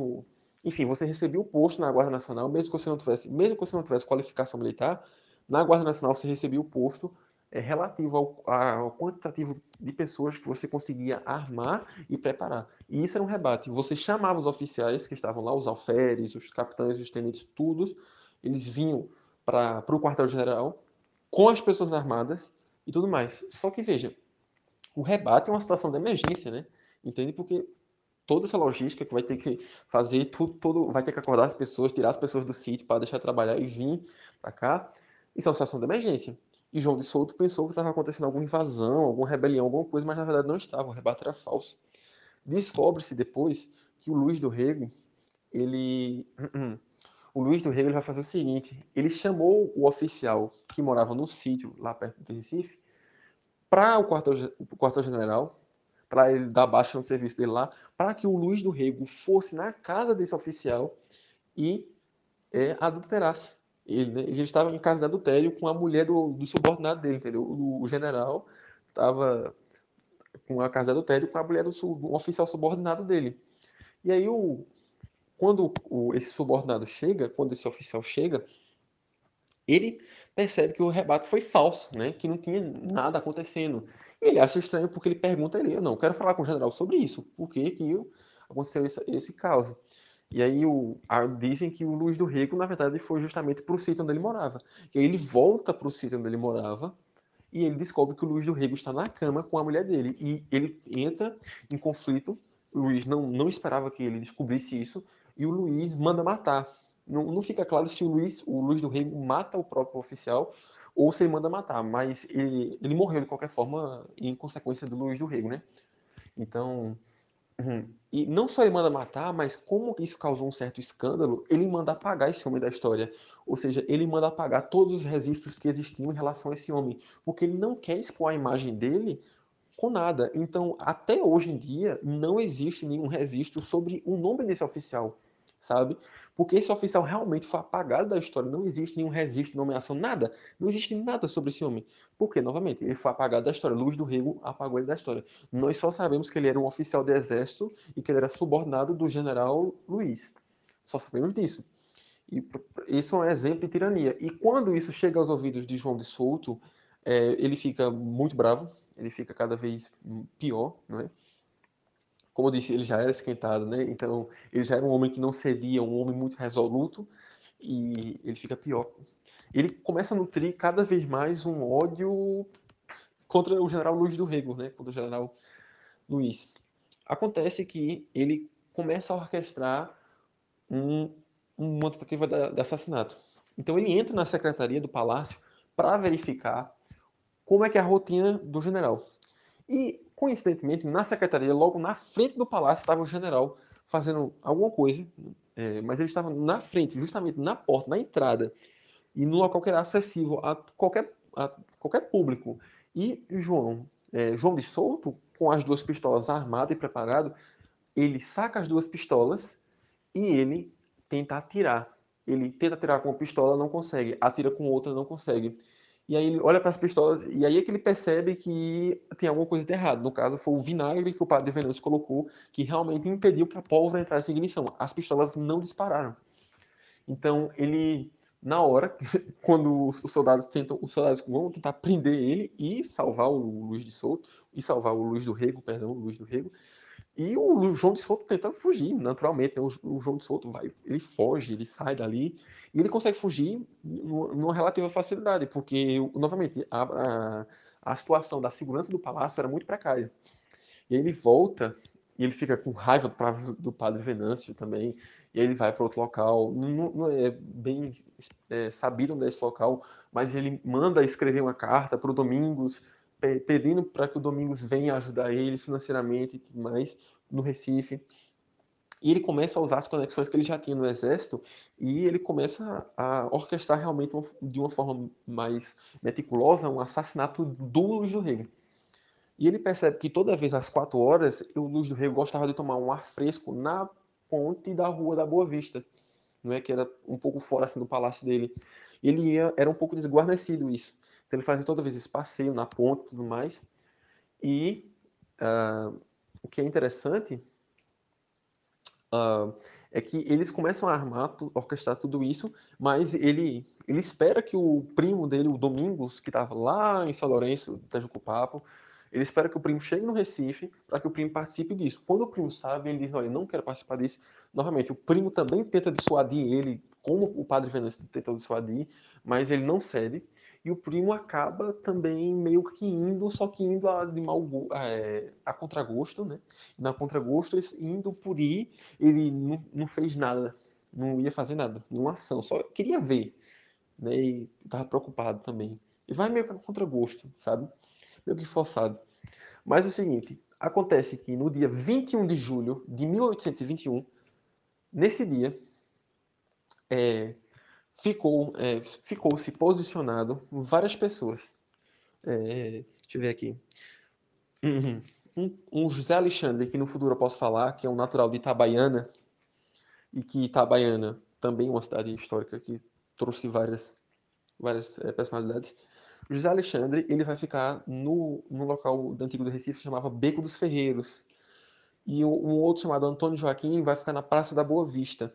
enfim, você recebia o posto na Guarda Nacional, mesmo que você não tivesse, mesmo que você não tivesse qualificação militar, na Guarda Nacional você recebia o posto é, relativo ao, ao, quantitativo de pessoas que você conseguia armar e preparar. E isso era um rebate. Você chamava os oficiais que estavam lá, os alferes, os capitães, os tenentes, todos, eles vinham para o quartel-general com as pessoas armadas e tudo mais. Só que veja, o rebate é uma situação de emergência, né? Entende? Porque toda essa logística que vai ter que fazer tudo, vai ter que acordar as pessoas, tirar as pessoas do sítio para deixar trabalhar e vir para cá. Isso é uma situação de emergência. E João de Souto pensou que estava acontecendo alguma invasão, alguma rebelião, alguma coisa, mas na verdade não estava, o rebate era falso. Descobre-se depois que o Luiz do Rego, ele. O Luiz do Rego vai fazer o seguinte: ele chamou o oficial que morava no sítio, lá perto do Recife, para o quartel-general, para ele dar baixa no serviço dele lá, para que o Luiz do Rego fosse na casa desse oficial e é, adulterasse. Ele, né? ele estava em casa de adultério com a mulher do, do subordinado dele, entendeu? O, o general estava com a casa de adultério com a mulher do, do oficial subordinado dele. E aí, o, quando o, esse subordinado chega, quando esse oficial chega, ele percebe que o rebate foi falso, né? que não tinha nada acontecendo. Ele acha estranho porque ele pergunta ele, eu não quero falar com o general sobre isso, por que, que aconteceu esse, esse caso. E aí o, a, dizem que o Luiz do Rego, na verdade, foi justamente para o sítio onde ele morava. E aí ele volta para o sítio onde ele morava e ele descobre que o Luiz do Rego está na cama com a mulher dele. E ele entra em conflito. O Luiz não, não esperava que ele descobrisse isso. E o Luiz manda matar. Não, não fica claro se o Luiz, o Luiz do Rego mata o próprio oficial ou se ele manda matar. Mas ele, ele morreu de qualquer forma em consequência do Luiz do Rego, né? Então, Uhum. E não só ele manda matar, mas como isso causou um certo escândalo, ele manda apagar esse homem da história. Ou seja, ele manda apagar todos os registros que existiam em relação a esse homem, porque ele não quer expor a imagem dele com nada. Então, até hoje em dia, não existe nenhum registro sobre o nome desse oficial, sabe? Porque esse oficial realmente foi apagado da história. Não existe nenhum registro nomeação, nada. Não existe nada sobre esse homem. Porque, novamente, ele foi apagado da história. Luz do Rego apagou ele da história. Nós só sabemos que ele era um oficial de exército e que ele era subordinado do general Luiz. Só sabemos disso. E isso é um exemplo de tirania. E quando isso chega aos ouvidos de João de Souto, é, ele fica muito bravo, ele fica cada vez pior, não é? Como eu disse, ele já era esquentado, né? Então, ele já era um homem que não cedia, um homem muito resoluto, e ele fica pior. Ele começa a nutrir cada vez mais um ódio contra o general Luiz do Rego, né? Contra o general Luiz. Acontece que ele começa a orquestrar um, uma tentativa de, assassinato. Então, ele entra na secretaria do palácio para verificar como é que é a rotina do general. E coincidentemente, na secretaria, logo na frente do palácio, estava o general fazendo alguma coisa, é, mas ele estava na frente, justamente na porta, na entrada, e no local que era acessível a qualquer, a qualquer público. E João, é, João de Souto, com as duas pistolas armado e preparado, ele saca as duas pistolas e ele tenta atirar. Ele tenta atirar com uma pistola, não consegue. Atira com outra, não consegue. E aí ele olha para as pistolas e aí é que ele percebe que tem alguma coisa de errado. No caso, foi o vinagre que o padre Venâncio colocou que realmente impediu que a pólvora entrasse em ignição. As pistolas não dispararam. Então ele, na hora, quando os soldados tentam, os soldados vão tentar prender ele e salvar o Luiz de Souto e salvar o Luiz do Rego, perdão, o Luiz do Rego. E o João de Souto tenta fugir, naturalmente. Né? O, João de Souto vai, ele foge, ele sai dali e ele consegue fugir numa relativa facilidade, porque, novamente, a, a, a situação da segurança do palácio era muito precária. E aí ele volta e ele fica com raiva do, padre Venâncio também, e aí ele vai para outro local, não, não é bem é, sabido desse local, mas ele manda escrever uma carta para o Domingos, pedindo para que o Domingos venha ajudar ele financeiramente e tudo mais no Recife. E ele começa a usar as conexões que ele já tinha no exército e ele começa a orquestrar realmente de uma forma mais meticulosa um assassinato do Luz do Rego. E ele percebe que toda vez às quatro horas, o Luz do Rego gostava de tomar um ar fresco na ponte da Rua da Boa Vista, não é que era um pouco fora assim do palácio dele. Ele ia, era um pouco desguarnecido isso. Então ele fazia toda vez esse passeio na ponte e tudo mais. E uh, o que é interessante uh, é que eles começam a armar, orquestrar tudo isso, mas ele, ele espera que o primo dele, o Domingos, que estava lá em São Lourenço, Papo, ele espera que o primo chegue no Recife para que o primo participe disso. Quando o primo sabe, ele diz: Olha, não quero participar disso. Novamente, o primo também tenta dissuadir ele, como o padre Venâncio tentou dissuadir, mas ele não cede e o primo acaba também meio que indo, só que indo a, de mal, é, a contragosto, né? Na contragosto, indo por ir, ele não, não fez nada, não ia fazer nada, nenhuma ação, só queria ver, né? E tava preocupado também. E vai meio que a contragosto, sabe? Meio que forçado. Mas é o seguinte, acontece que no dia 21 de julho de 1821, nesse dia, é, ficou, é, ficou se posicionado várias pessoas. É, deixa eu ver aqui. Uhum. Um, um, José Alexandre, que no futuro eu posso falar, que é um natural de Itabaiana, e que Itabaiana também é uma cidade histórica que trouxe várias, várias é, personalidades. José Alexandre, ele vai ficar no, no local do antigo do Recife, chamava Beco dos Ferreiros. E um outro chamado Antônio Joaquim vai ficar na Praça da Boa Vista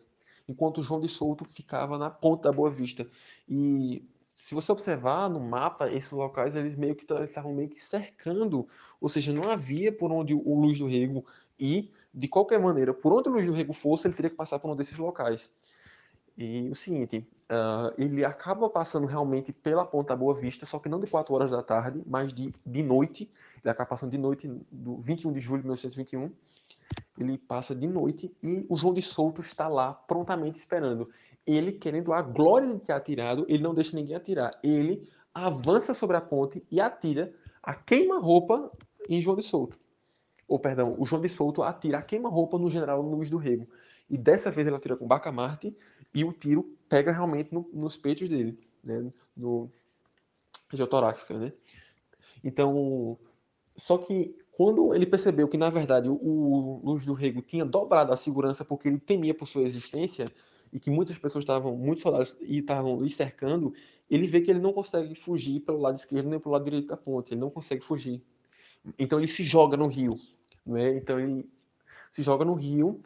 enquanto João de Souto ficava na ponta da Boa Vista. E se você observar no mapa, esses locais eles meio que estavam meio que cercando, ou seja, não havia por onde o Luiz do Rego ir, de qualquer maneira, por onde o Luiz do Rego fosse, ele teria que passar por um desses locais. E o seguinte, uh, ele acaba passando realmente pela Ponta Boa Vista, só que não de 4 horas da tarde, mas de, de noite. Ele acaba passando de noite, do 21 de julho de 1921. Ele passa de noite e o João de Souto está lá, prontamente esperando. Ele, querendo a glória de ter atirado, ele não deixa ninguém atirar. Ele avança sobre a ponte e atira a queima-roupa em João de Souto. Ou, perdão, o João de Souto atira a queima-roupa no general Luiz do Rego. E dessa vez ele atira com bacamarte e o tiro pega realmente no, nos peitos dele, né? No região torácica, né? Então, só que quando ele percebeu que, na verdade, o, o Luz do Rego tinha dobrado a segurança porque ele temia por sua existência e que muitas pessoas estavam, muitos soldados estavam lhe cercando, ele vê que ele não consegue fugir pelo lado esquerdo nem pelo lado direito da ponte, ele não consegue fugir. Então ele se joga no rio, não é? Então ele se joga no rio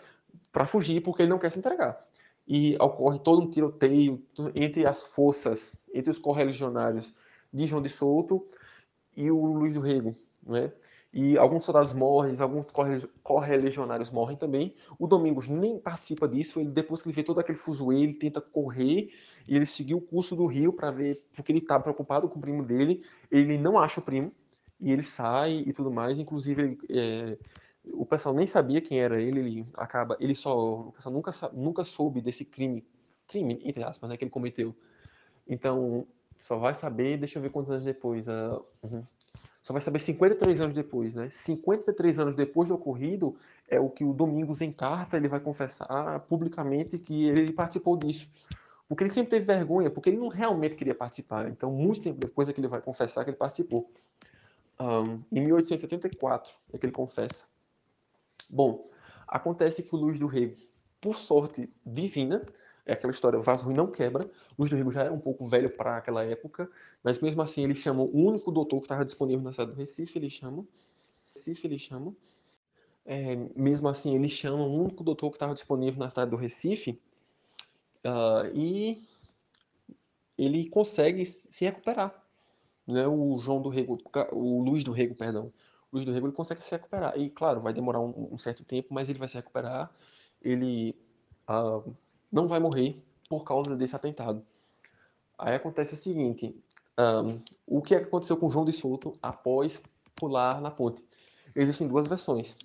para fugir porque ele não quer se entregar. E ocorre todo um tiroteio entre as forças, entre os correligionários de João de Souto e o Luiz do Rego, não é? E alguns soldados morrem, alguns correligionários morrem também. O Domingos nem participa disso. Ele depois que ele vê todo aquele fuzuê, ele tenta correr e ele seguiu o curso do rio para ver, porque ele está preocupado com o primo dele. Ele não acha o primo e ele sai e tudo mais. Inclusive ele, é, o pessoal nem sabia quem era ele, ele acaba, ele só, o pessoal nunca, nunca soube desse crime, crime, entre aspas, né, que ele cometeu. Então, só vai saber, deixa eu ver quantos anos depois, uh, uhum. Só vai saber 53 anos depois, né? 53 anos depois do ocorrido é o que o Domingos em carta ele vai confessar publicamente que ele participou disso. Porque ele sempre teve vergonha, porque ele não realmente queria participar. Então, muito tempo depois é que ele vai confessar que ele participou. Um, em 1874 é que ele confessa. Bom, acontece que o Luiz do Rego, por sorte divina, é aquela história, o vaso ruim não quebra. O Luiz do Rego já era um pouco velho para aquela época, mas mesmo assim ele chama o único doutor que estava disponível na cidade do Recife, ele chama. Recife, ele chama. É, mesmo assim, ele chama o único doutor que estava disponível na cidade do Recife uh, e ele consegue se recuperar. Né? O João do Rego, o Luiz do Rego, perdão, Luiz do Rego ele consegue se recuperar. E, claro, vai demorar um, um certo tempo, mas ele vai se recuperar. Ele uh, não vai morrer por causa desse atentado. Aí acontece o seguinte: um, o que, é que aconteceu com João de Souto após pular na ponte? Existem duas versões.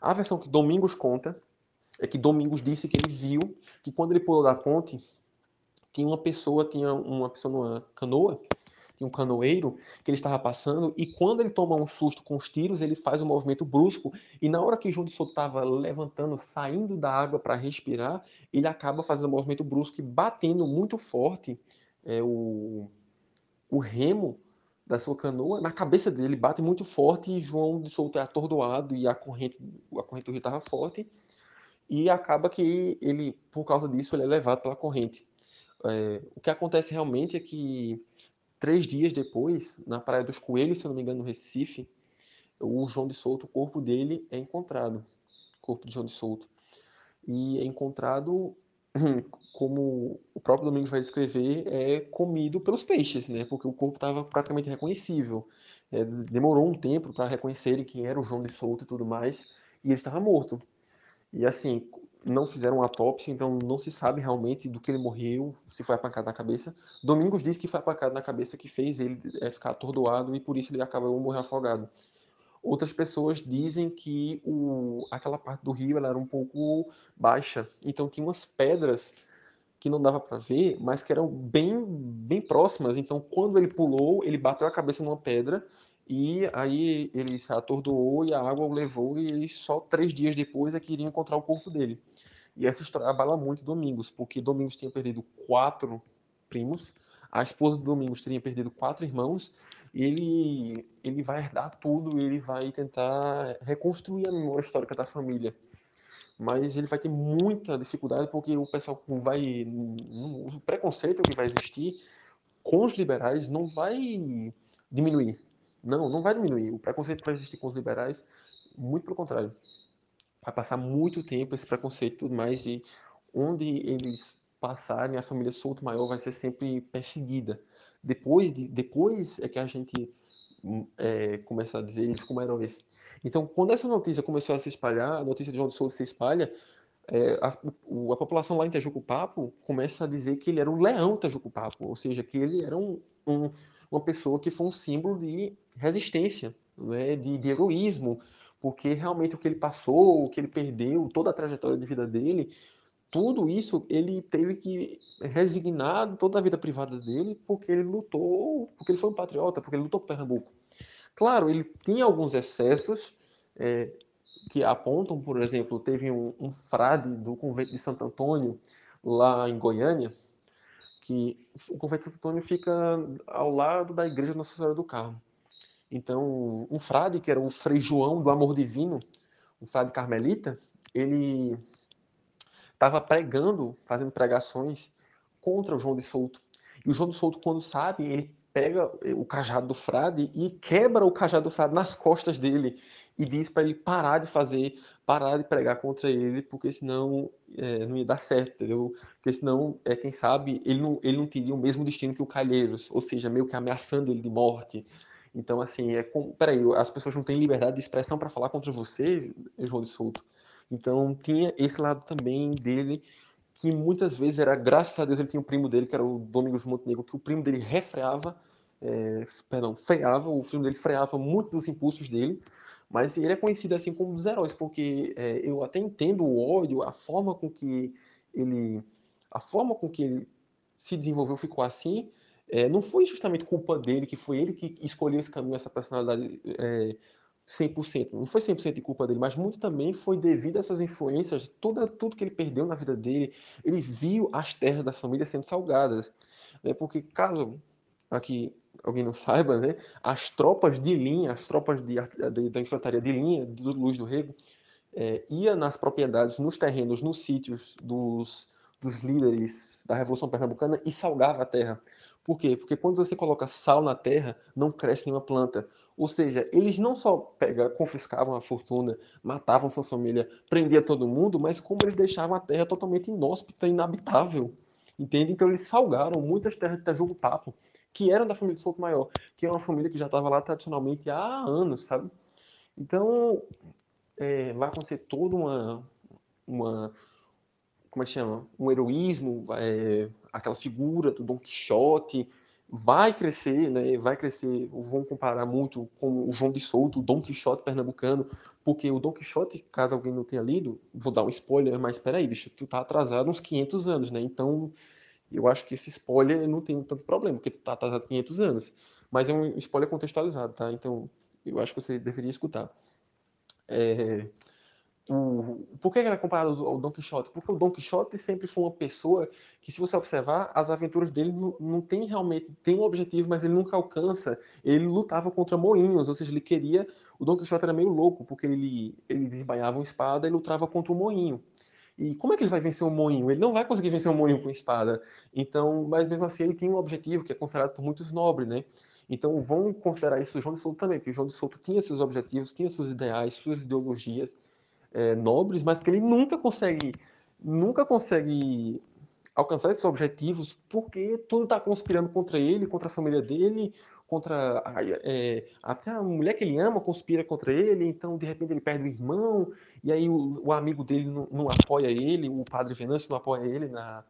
A versão que Domingos conta é que Domingos disse que ele viu que quando ele pulou da ponte, que uma pessoa tinha uma pessoa numa canoa tinha um canoeiro que ele estava passando, e quando ele toma um susto com os tiros, ele faz um movimento brusco, e na hora que de Souto estava levantando, saindo da água para respirar, ele acaba fazendo um movimento brusco e batendo muito forte é, o, o remo da sua canoa na cabeça dele, bate muito forte, e João de Souto é atordoado, e a corrente, a corrente do rio estava forte, e acaba que ele, por causa disso, ele é levado pela corrente. É, o que acontece realmente é que Três dias depois, na Praia dos Coelhos, se eu não me engano, no Recife, o João de Souto, o corpo dele é encontrado. O corpo de João de Souto. E é encontrado, como o próprio Domingos vai escrever, é comido pelos peixes, né? Porque o corpo estava praticamente reconhecível. É, demorou um tempo para reconhecerem quem era o João de Souto e tudo mais, e ele estava morto. E assim, não fizeram autópsia, então não se sabe realmente do que ele morreu, se foi a pancada na cabeça. Domingos diz que foi a pancada na cabeça que fez ele é, ficar atordoado e por isso ele acabou morrendo afogado. Outras pessoas dizem que o, aquela parte do rio era um pouco baixa, então tinha umas pedras que não dava para ver, mas que eram bem, bem próximas. Então, quando ele pulou, ele bateu a cabeça numa pedra e aí ele se atordoou e a água o levou e só três dias depois é que iria encontrar o corpo dele. E essa história abala muito Domingos, porque Domingos tinha perdido quatro primos, a esposa do Domingos teria perdido quatro irmãos, ele, ele vai herdar tudo, ele vai tentar reconstruir a memória histórica da família. Mas ele vai ter muita dificuldade porque o pessoal vai. O preconceito que vai existir com os liberais não vai diminuir. Não, não vai diminuir. O preconceito vai existir com os liberais, muito pelo contrário. Vai passar muito tempo esse preconceito e tudo mais, e onde eles passarem, a família Souto Maior vai ser sempre perseguida. Depois, de, depois é que a gente hum, é, começa a dizer eles como heróis. Então, quando essa notícia começou a se espalhar, a notícia de João de Souto se espalha, é, a, a, população lá em Tejuco-Papo começa a dizer que ele era o leão Tejuco-Papo, ou seja, que ele era um, um, uma pessoa que foi um símbolo de resistência, né, de, de heroísmo, porque realmente o que ele passou, o que ele perdeu, toda a trajetória de vida dele, tudo isso ele teve que resignar toda a vida privada dele porque ele lutou, porque ele foi um patriota, porque ele lutou por Pernambuco. Claro, ele tinha alguns excessos, é, que apontam, por exemplo, teve um, um, frade do convento de Santo Antônio, lá em Goiânia, que o convento de Santo Antônio fica ao lado da igreja Nossa Senhora do Carmo. Então, um frade, que era o Frei João do Amor Divino, um frade carmelita, ele estava pregando, fazendo pregações contra o João de Souto. E o João de Souto, quando sabe, ele pega o cajado do frade e quebra o cajado do frade nas costas dele e diz para ele parar de fazer, parar de pregar contra ele, porque senão é, não ia dar certo, entendeu? Porque senão, é, quem sabe, ele não, ele não teria o mesmo destino que o Calheiros, ou seja, meio que ameaçando ele de morte. Então, assim, é como, peraí, as pessoas não têm liberdade de expressão para falar contra você, João de Souto. Então, tinha esse lado também dele, que muitas vezes era, graças a Deus, ele tinha um primo dele, que era o Domingos Montenegro, que o primo dele refreava, é, perdão, freava, o filme dele freava muito dos impulsos dele, mas ele é conhecido assim como um dos heróis, porque é, eu até entendo o ódio, a forma com que ele, a forma com que ele se desenvolveu ficou assim, é, não foi justamente culpa dele, que foi ele que escolheu esse caminho, essa personalidade é, 100%. Não foi 100% de culpa dele, mas muito também foi devido a essas influências, tudo, tudo que ele perdeu na vida dele. Ele viu as terras da família sendo salgadas. Né? Porque caso aqui alguém não saiba, né, as tropas de linha, as tropas de, de, da infantaria de linha do Luz do Rego, é, ia nas propriedades, nos terrenos, nos sítios dos, dos líderes da Revolução Pernambucana e salgava a terra. Por quê? Porque quando você coloca sal na terra, não cresce nenhuma planta. Ou seja, eles não só pega, confiscavam a fortuna, matavam sua família, prendiam todo mundo, mas como eles deixavam a terra totalmente inóspita, inabitável. Entende? Então eles salgaram muitas terras de Tajugo Papo que eram da família de Souto Maior, que é uma família que já estava lá tradicionalmente há anos, sabe? Então, é, vai acontecer toda uma, uma, como é que chama? Um heroísmo, é, aquela figura do Dom Quixote, vai crescer, né? Vai crescer. Vamos comparar muito com o João de Souto, o Dom Quixote pernambucano, porque o Dom Quixote, caso alguém não tenha lido, vou dar um spoiler, mas espera aí, bicho, tu tá atrasado uns 500 anos, né? Então, eu acho que esse spoiler não tem tanto problema, porque tá atrasado 500 anos. Mas é um spoiler contextualizado, tá? Então, eu acho que você deveria escutar. É... O... Por que era comparado ao Don Quixote? Porque o Don Quixote sempre foi uma pessoa que, se você observar, as aventuras dele não, não tem realmente tem um objetivo, mas ele nunca alcança. Ele lutava contra moinhos, ou seja, ele queria. O Don Quixote era meio louco, porque ele, ele desembainhava uma espada e lutava contra um moinho. E como é que ele vai vencer o moinho? Ele não vai conseguir vencer o moinho com espada. Então, mas mesmo assim ele tem um objetivo que é considerado por muitos nobre, né? Então vão considerar isso o João de Souto também, porque o João de Souto tinha seus objetivos, tinha seus ideais, suas ideologias é, nobres, mas que ele nunca consegue, nunca consegue alcançar esses objetivos porque tudo está conspirando contra ele, contra a família dele, contra é, até a mulher que ele ama conspira contra ele, então de repente ele perde o irmão, e aí o, o amigo dele não, não, apoia ele, o padre Venâncio não apoia ele na,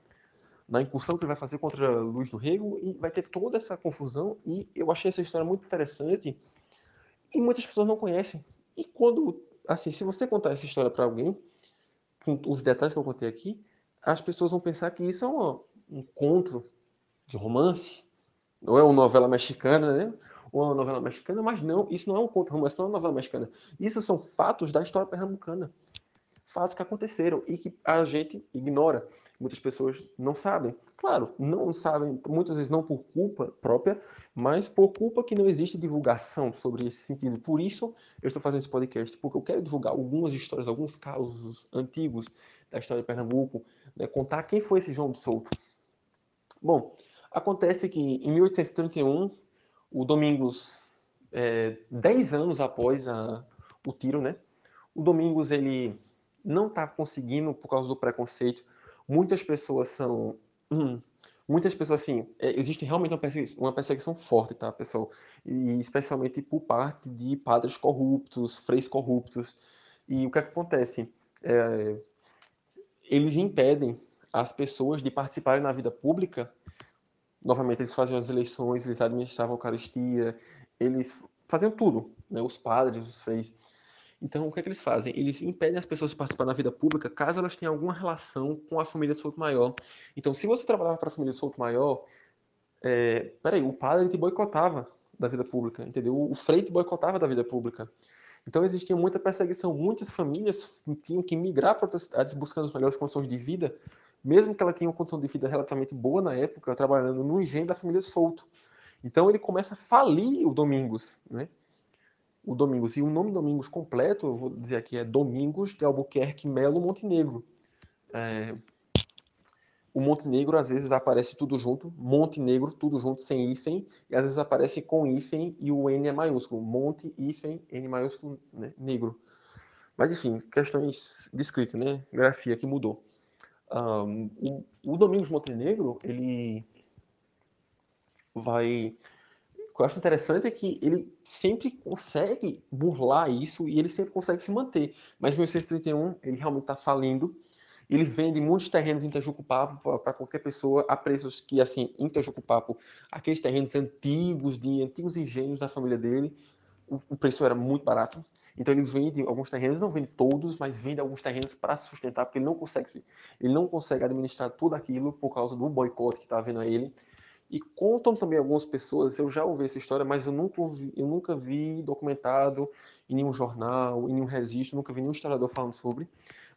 na incursão que ele vai fazer contra Luiz do Rego, e vai ter toda essa confusão, e eu achei essa história muito interessante, e muitas pessoas não conhecem. E quando, assim, se você contar essa história para alguém, com os detalhes que eu contei aqui, as pessoas vão pensar que isso é um conto de romance, ou é uma novela mexicana, né? Ou é uma novela mexicana, mas não, isso não é um conto romance, não é uma novela mexicana. Isso são fatos da história pernambucana. Fatos que aconteceram e que a gente ignora. Muitas pessoas não sabem. Claro, não sabem, muitas vezes não por culpa própria, mas por culpa que não existe divulgação sobre esse sentido. Por isso eu estou fazendo esse podcast, porque eu quero divulgar algumas histórias, alguns causos antigos da história de Pernambuco, né? contar quem foi esse João de Souto. Bom, Acontece que em 1831, o Domingos, é, dez anos após a, o tiro, né? O Domingos ele não está conseguindo por causa do preconceito. Muitas pessoas são, hum, muitas pessoas assim, é, existe realmente uma perseguição, uma perseguição, forte, tá, pessoal? E especialmente por parte de padres corruptos, freis corruptos. E o que, é que acontece? É, eles impedem as pessoas de participarem na vida pública. Novamente, eles faziam as eleições, eles administravam a Eucaristia, eles faziam tudo, né? os padres, os freis. Então, o que é que eles fazem? Eles impedem as pessoas de participar da vida pública caso elas tenham alguma relação com a família Souto Maior. Então, se você trabalhava para a família Souto Maior, é, peraí, o padre te boicotava da vida pública, entendeu? O freio te boicotava da vida pública. Então, existia muita perseguição. Muitas famílias tinham que migrar para outras cidades buscando as melhores condições de vida, mesmo que ela tenha uma condição de vida relativamente boa na época, trabalhando no engenho da família Souto. Então, ele começa a falir o Domingos, né? o Domingos. E o nome Domingos completo, eu vou dizer aqui, é Domingos de Albuquerque Melo Montenegro. É... O Montenegro às vezes aparece tudo junto, Montenegro tudo junto, sem hífen, e às vezes aparece com hífen e o N é maiúsculo. Monte, hífen, N maiúsculo, né? negro. Mas enfim, questões de escrita, né? Grafia que mudou. Um, o, o Domingos Montenegro, ele vai que eu acho interessante é que ele sempre consegue burlar isso e ele sempre consegue se manter. Mas em 1931 ele realmente está falindo. Ele vende muitos terrenos em Itajucupapo para qualquer pessoa a preços que, assim, em Itajucupapo, aqueles terrenos antigos, de antigos engenhos da família dele, o, o preço era muito barato. Então ele vende alguns terrenos, não vende todos, mas vende alguns terrenos para se sustentar, porque ele não consegue, ele não consegue administrar tudo aquilo por causa do boicote que está havendo a ele. E contam também algumas pessoas, eu já ouvi essa história, mas eu nunca, eu nunca vi documentado em nenhum jornal, em nenhum registro, nunca vi nenhum historiador falando sobre.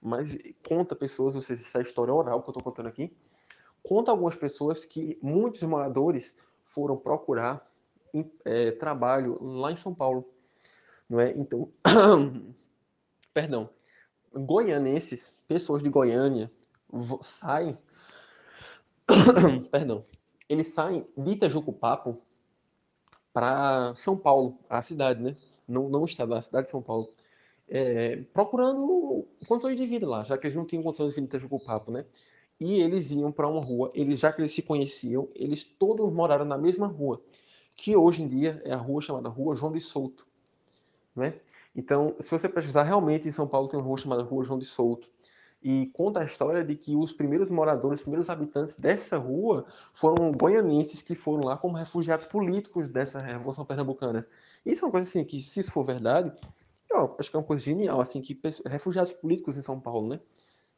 Mas conta pessoas, não sei se é história oral que eu estou contando aqui, conta algumas pessoas que muitos moradores foram procurar é, trabalho lá em São Paulo. Não é? Então, perdão, goianenses, pessoas de Goiânia, saem, perdão, eles saem de Itajucupapo para São Paulo, a cidade, né? Não, não o estado, a cidade de São Paulo. É, procurando condições de vida lá, já que eles não tinham condições de vida em Itajucupapo, né? E eles iam para uma rua, eles já que eles se conheciam, eles todos moraram na mesma rua, que hoje em dia é a rua chamada Rua João de Souto, né? Então, se você pesquisar, realmente em São Paulo tem uma rua chamada Rua João de Souto e conta a história de que os primeiros moradores, os primeiros habitantes dessa rua foram goianenses que foram lá como refugiados políticos dessa Revolução Pernambucana. Isso é uma coisa assim que, se isso for verdade, eu acho que é uma coisa genial, assim, que refugiados políticos em São Paulo, né?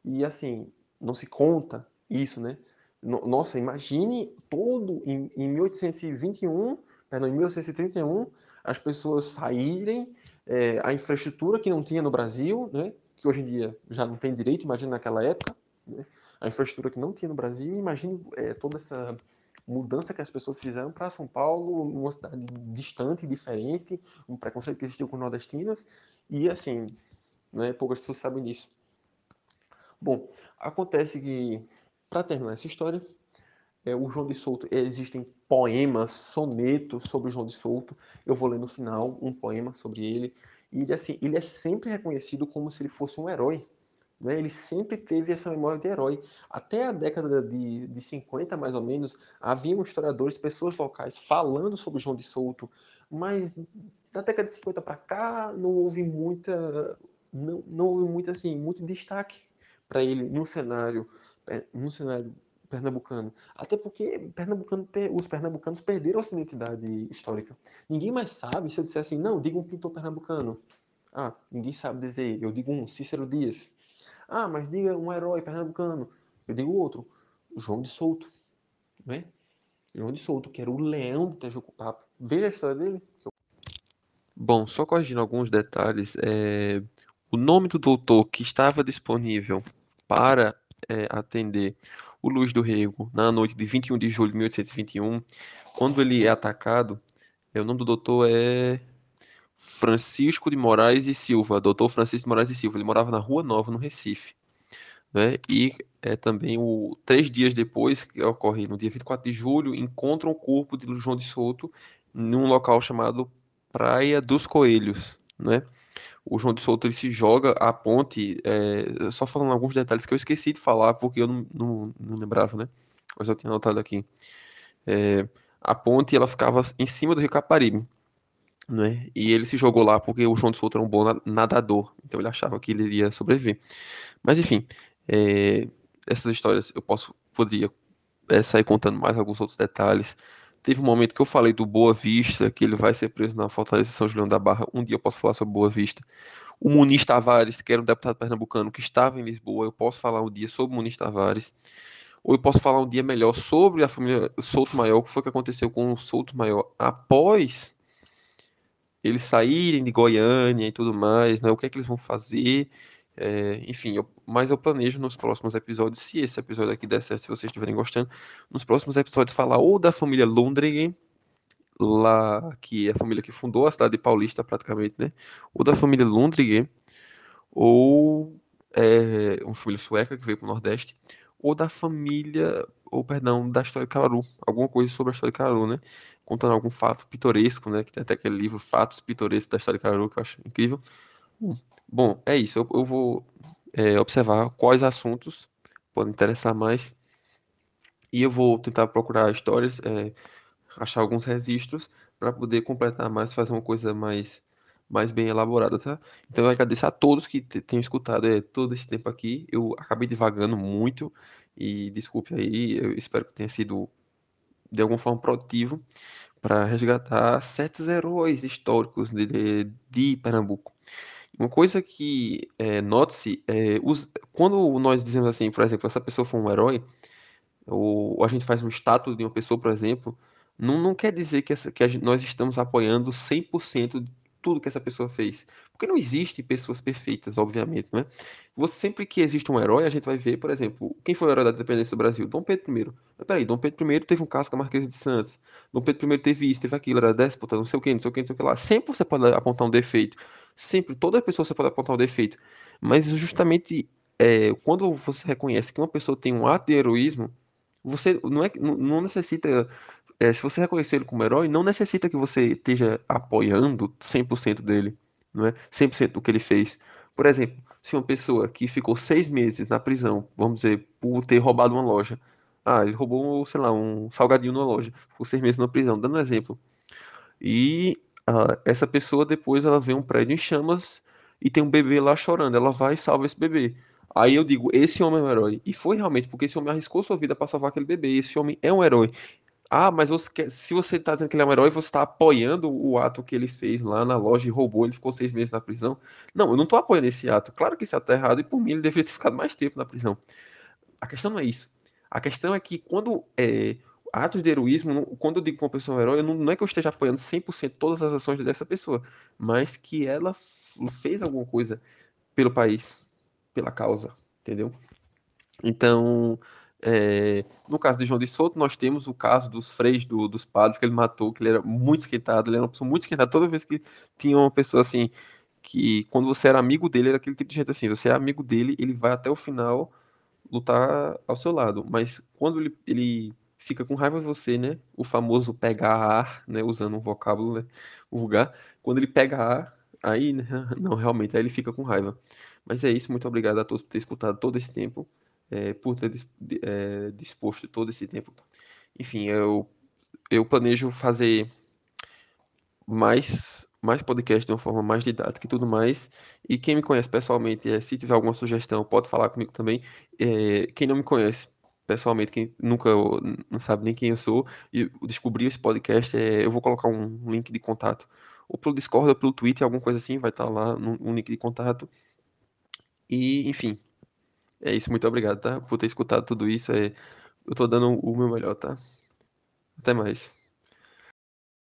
E assim, não se conta isso, né? Nossa, imagine todo em, em 1821, perdão, em 1831, as pessoas saírem, é, a infraestrutura que não tinha no Brasil, né? que hoje em dia já não tem direito, imagina naquela época, né? a infraestrutura que não tinha no Brasil, imagine é, toda essa mudança que as pessoas fizeram para São Paulo, uma cidade distante, diferente, um preconceito que existiu com nordestinos, e assim, né, poucas pessoas sabem disso. Bom, acontece que, para terminar essa história, é, o João de Souto, existem poemas, sonetos sobre o João de Souto, eu vou ler no final um poema sobre ele, e ele, assim, ele é sempre reconhecido como se ele fosse um herói. Né? Ele sempre teve essa memória de herói. Até a década de, de 50, mais ou menos, haviam historiadores, pessoas locais, falando sobre João de Souto, mas da década de 50 para cá não houve muita não, não houve muito assim muito destaque para ele no cenário é, no cenário pernambucano. Até porque pernambucano, os pernambucanos perderam a sua identidade histórica. Ninguém mais sabe se eu disser assim, não, diga um pintor pernambucano. Ah, ninguém sabe dizer. Eu digo um, Cícero Dias. Ah, mas diga um herói pernambucano. Eu digo outro, João de Souto. Né? João de Souto, que era o leão do Tejucupapo. Veja a história dele. Bom, só corrigindo alguns detalhes, é... o nome do doutor que estava disponível para é, atender o Luiz do Rego na noite de 21 de julho de 1821, quando ele é atacado, é, o nome do doutor é Francisco de Moraes e Silva, doutor Francisco de Moraes e Silva. Ele morava na Rua Nova, no Recife. Né? E é, também, o, três dias depois, que ocorre no dia 24 de julho, encontram o corpo de João de Souto num local chamado Praia dos Coelhos. Né? O João de Souto ele se joga a ponte, é, só falando alguns detalhes que eu esqueci de falar porque eu não, não, não lembrava, né? Mas eu tinha anotado aqui. É, a ponte ela ficava em cima do Rio Caparibe, né? E ele se jogou lá porque o João de Souto era um bom nadador, então ele achava que ele iria sobreviver. Mas enfim, É, essas histórias eu posso, poderia é, sair contando mais alguns outros detalhes. Teve um momento que eu falei do Boa Vista, que ele vai ser preso na Fortaleza de São Julião da Barra. Um dia eu posso falar sobre Boa Vista. O Muniz Tavares, que era um deputado pernambucano que estava em Lisboa, eu posso falar um dia sobre o Muniz Tavares. Ou eu posso falar um dia melhor sobre a família Souto Maior, o que foi que aconteceu com o Souto Maior após eles saírem de Goiânia e tudo mais, né? O que é que eles vão fazer? É, enfim, eu, mas eu planejo nos próximos episódios, se esse episódio aqui der certo, se vocês estiverem gostando, nos próximos episódios falar ou da família Lundgren, lá que é a família que fundou a cidade de Paulista praticamente, né? Ou da família Lundgren, ou é, uma família sueca que veio para o Nordeste, ou da família, ou perdão, da história de Caruaru, alguma coisa sobre a história de Caruaru, né? Contando algum fato pitoresco, né? Que tem até aquele livro Fatos Pitorescos da História de Caruaru, que eu acho incrível. Bom, é isso. Eu, eu vou é, observar quais assuntos podem interessar mais e eu vou tentar procurar histórias, é, achar alguns registros para poder completar mais, fazer uma coisa mais, mais bem elaborada, tá? Então eu agradeço a todos que tenham escutado é, todo esse tempo aqui. Eu acabei devagando muito e desculpe aí, eu espero que tenha sido de alguma forma produtivo para resgatar certos heróis históricos de, de, de Pernambuco. Uma coisa que é, note-se, é, quando nós dizemos assim, por exemplo, essa pessoa foi um herói, ou, ou a gente faz um status de uma pessoa, por exemplo, não, não quer dizer que, essa, que nós estamos apoiando 100% de tudo que essa pessoa fez. Porque não existe pessoas perfeitas, obviamente, né? Você, sempre que existe um herói, a gente vai ver, por exemplo, quem foi o herói da independência do Brasil? Dom Pedro I. Mas peraí, Dom Pedro I teve um casca Marquês de Santos. Dom Pedro I teve isso, teve aquilo, era déspota, não sei o que, não sei o que, não sei o que lá. Sempre você pode apontar um defeito. Sempre, toda pessoa você pode apontar um defeito. Mas justamente é, quando você reconhece que uma pessoa tem um ato de heroísmo, você não, é, não, não necessita. É, se você reconhecer ele como herói, não necessita que você esteja apoiando 100% dele, não é? 100% do que ele fez. Por exemplo, se uma pessoa que ficou seis meses na prisão, vamos dizer, por ter roubado uma loja, ah, ele roubou, sei lá, um salgadinho numa loja, ficou seis meses na prisão, dando um exemplo. E ah, essa pessoa depois ela vê um prédio em chamas e tem um bebê lá chorando. Ela vai e salva esse bebê. Aí eu digo, esse homem é um herói. E foi realmente, porque esse homem arriscou sua vida para salvar aquele bebê. Esse homem é um herói. Ah, mas você quer, se você está dizendo que ele é um herói, você está apoiando o ato que ele fez lá na loja e roubou, ele ficou seis meses na prisão. Não, eu não estou apoiando esse ato. Claro que esse ato é errado e por mim ele deveria ter ficado mais tempo na prisão. A questão não é isso. A questão é que quando é, atos de heroísmo, quando eu digo que uma pessoa é um herói, não, não é que eu esteja apoiando 100% todas as ações dessa pessoa, mas que ela fez alguma coisa pelo país, pela causa, entendeu? Então, é, no caso de João de Souto, nós temos o caso dos freis do, dos padres que ele matou, que ele era muito esquentado, ele era uma pessoa muito esquentada. Toda vez que tinha uma pessoa assim, que quando você era amigo dele, era aquele tipo de gente assim, você é amigo dele, ele vai até o final lutar ao seu lado. Mas quando ele, ele fica com raiva de você, né? O famoso pegar ar, né? Usando um vocábulo né? vulgar. Quando ele pega ar, aí, né? não, realmente, aí ele fica com raiva. Mas é isso, muito obrigado a todos por ter escutado todo esse tempo, é, por ter é, disposto todo esse tempo. Enfim, eu, eu planejo fazer mais mais podcast de uma forma mais didática e tudo mais. E quem me conhece pessoalmente, é, se tiver alguma sugestão, pode falar comigo também. É, quem não me conhece, pessoalmente, quem nunca não sabe nem quem eu sou, e descobrir esse podcast, é, eu vou colocar um link de contato, ou pelo Discord, ou pelo Twitter, alguma coisa assim, vai estar lá um link de contato. E, enfim, é isso. Muito obrigado, tá? Por ter escutado tudo isso. É, eu tô dando o meu melhor, tá? Até mais.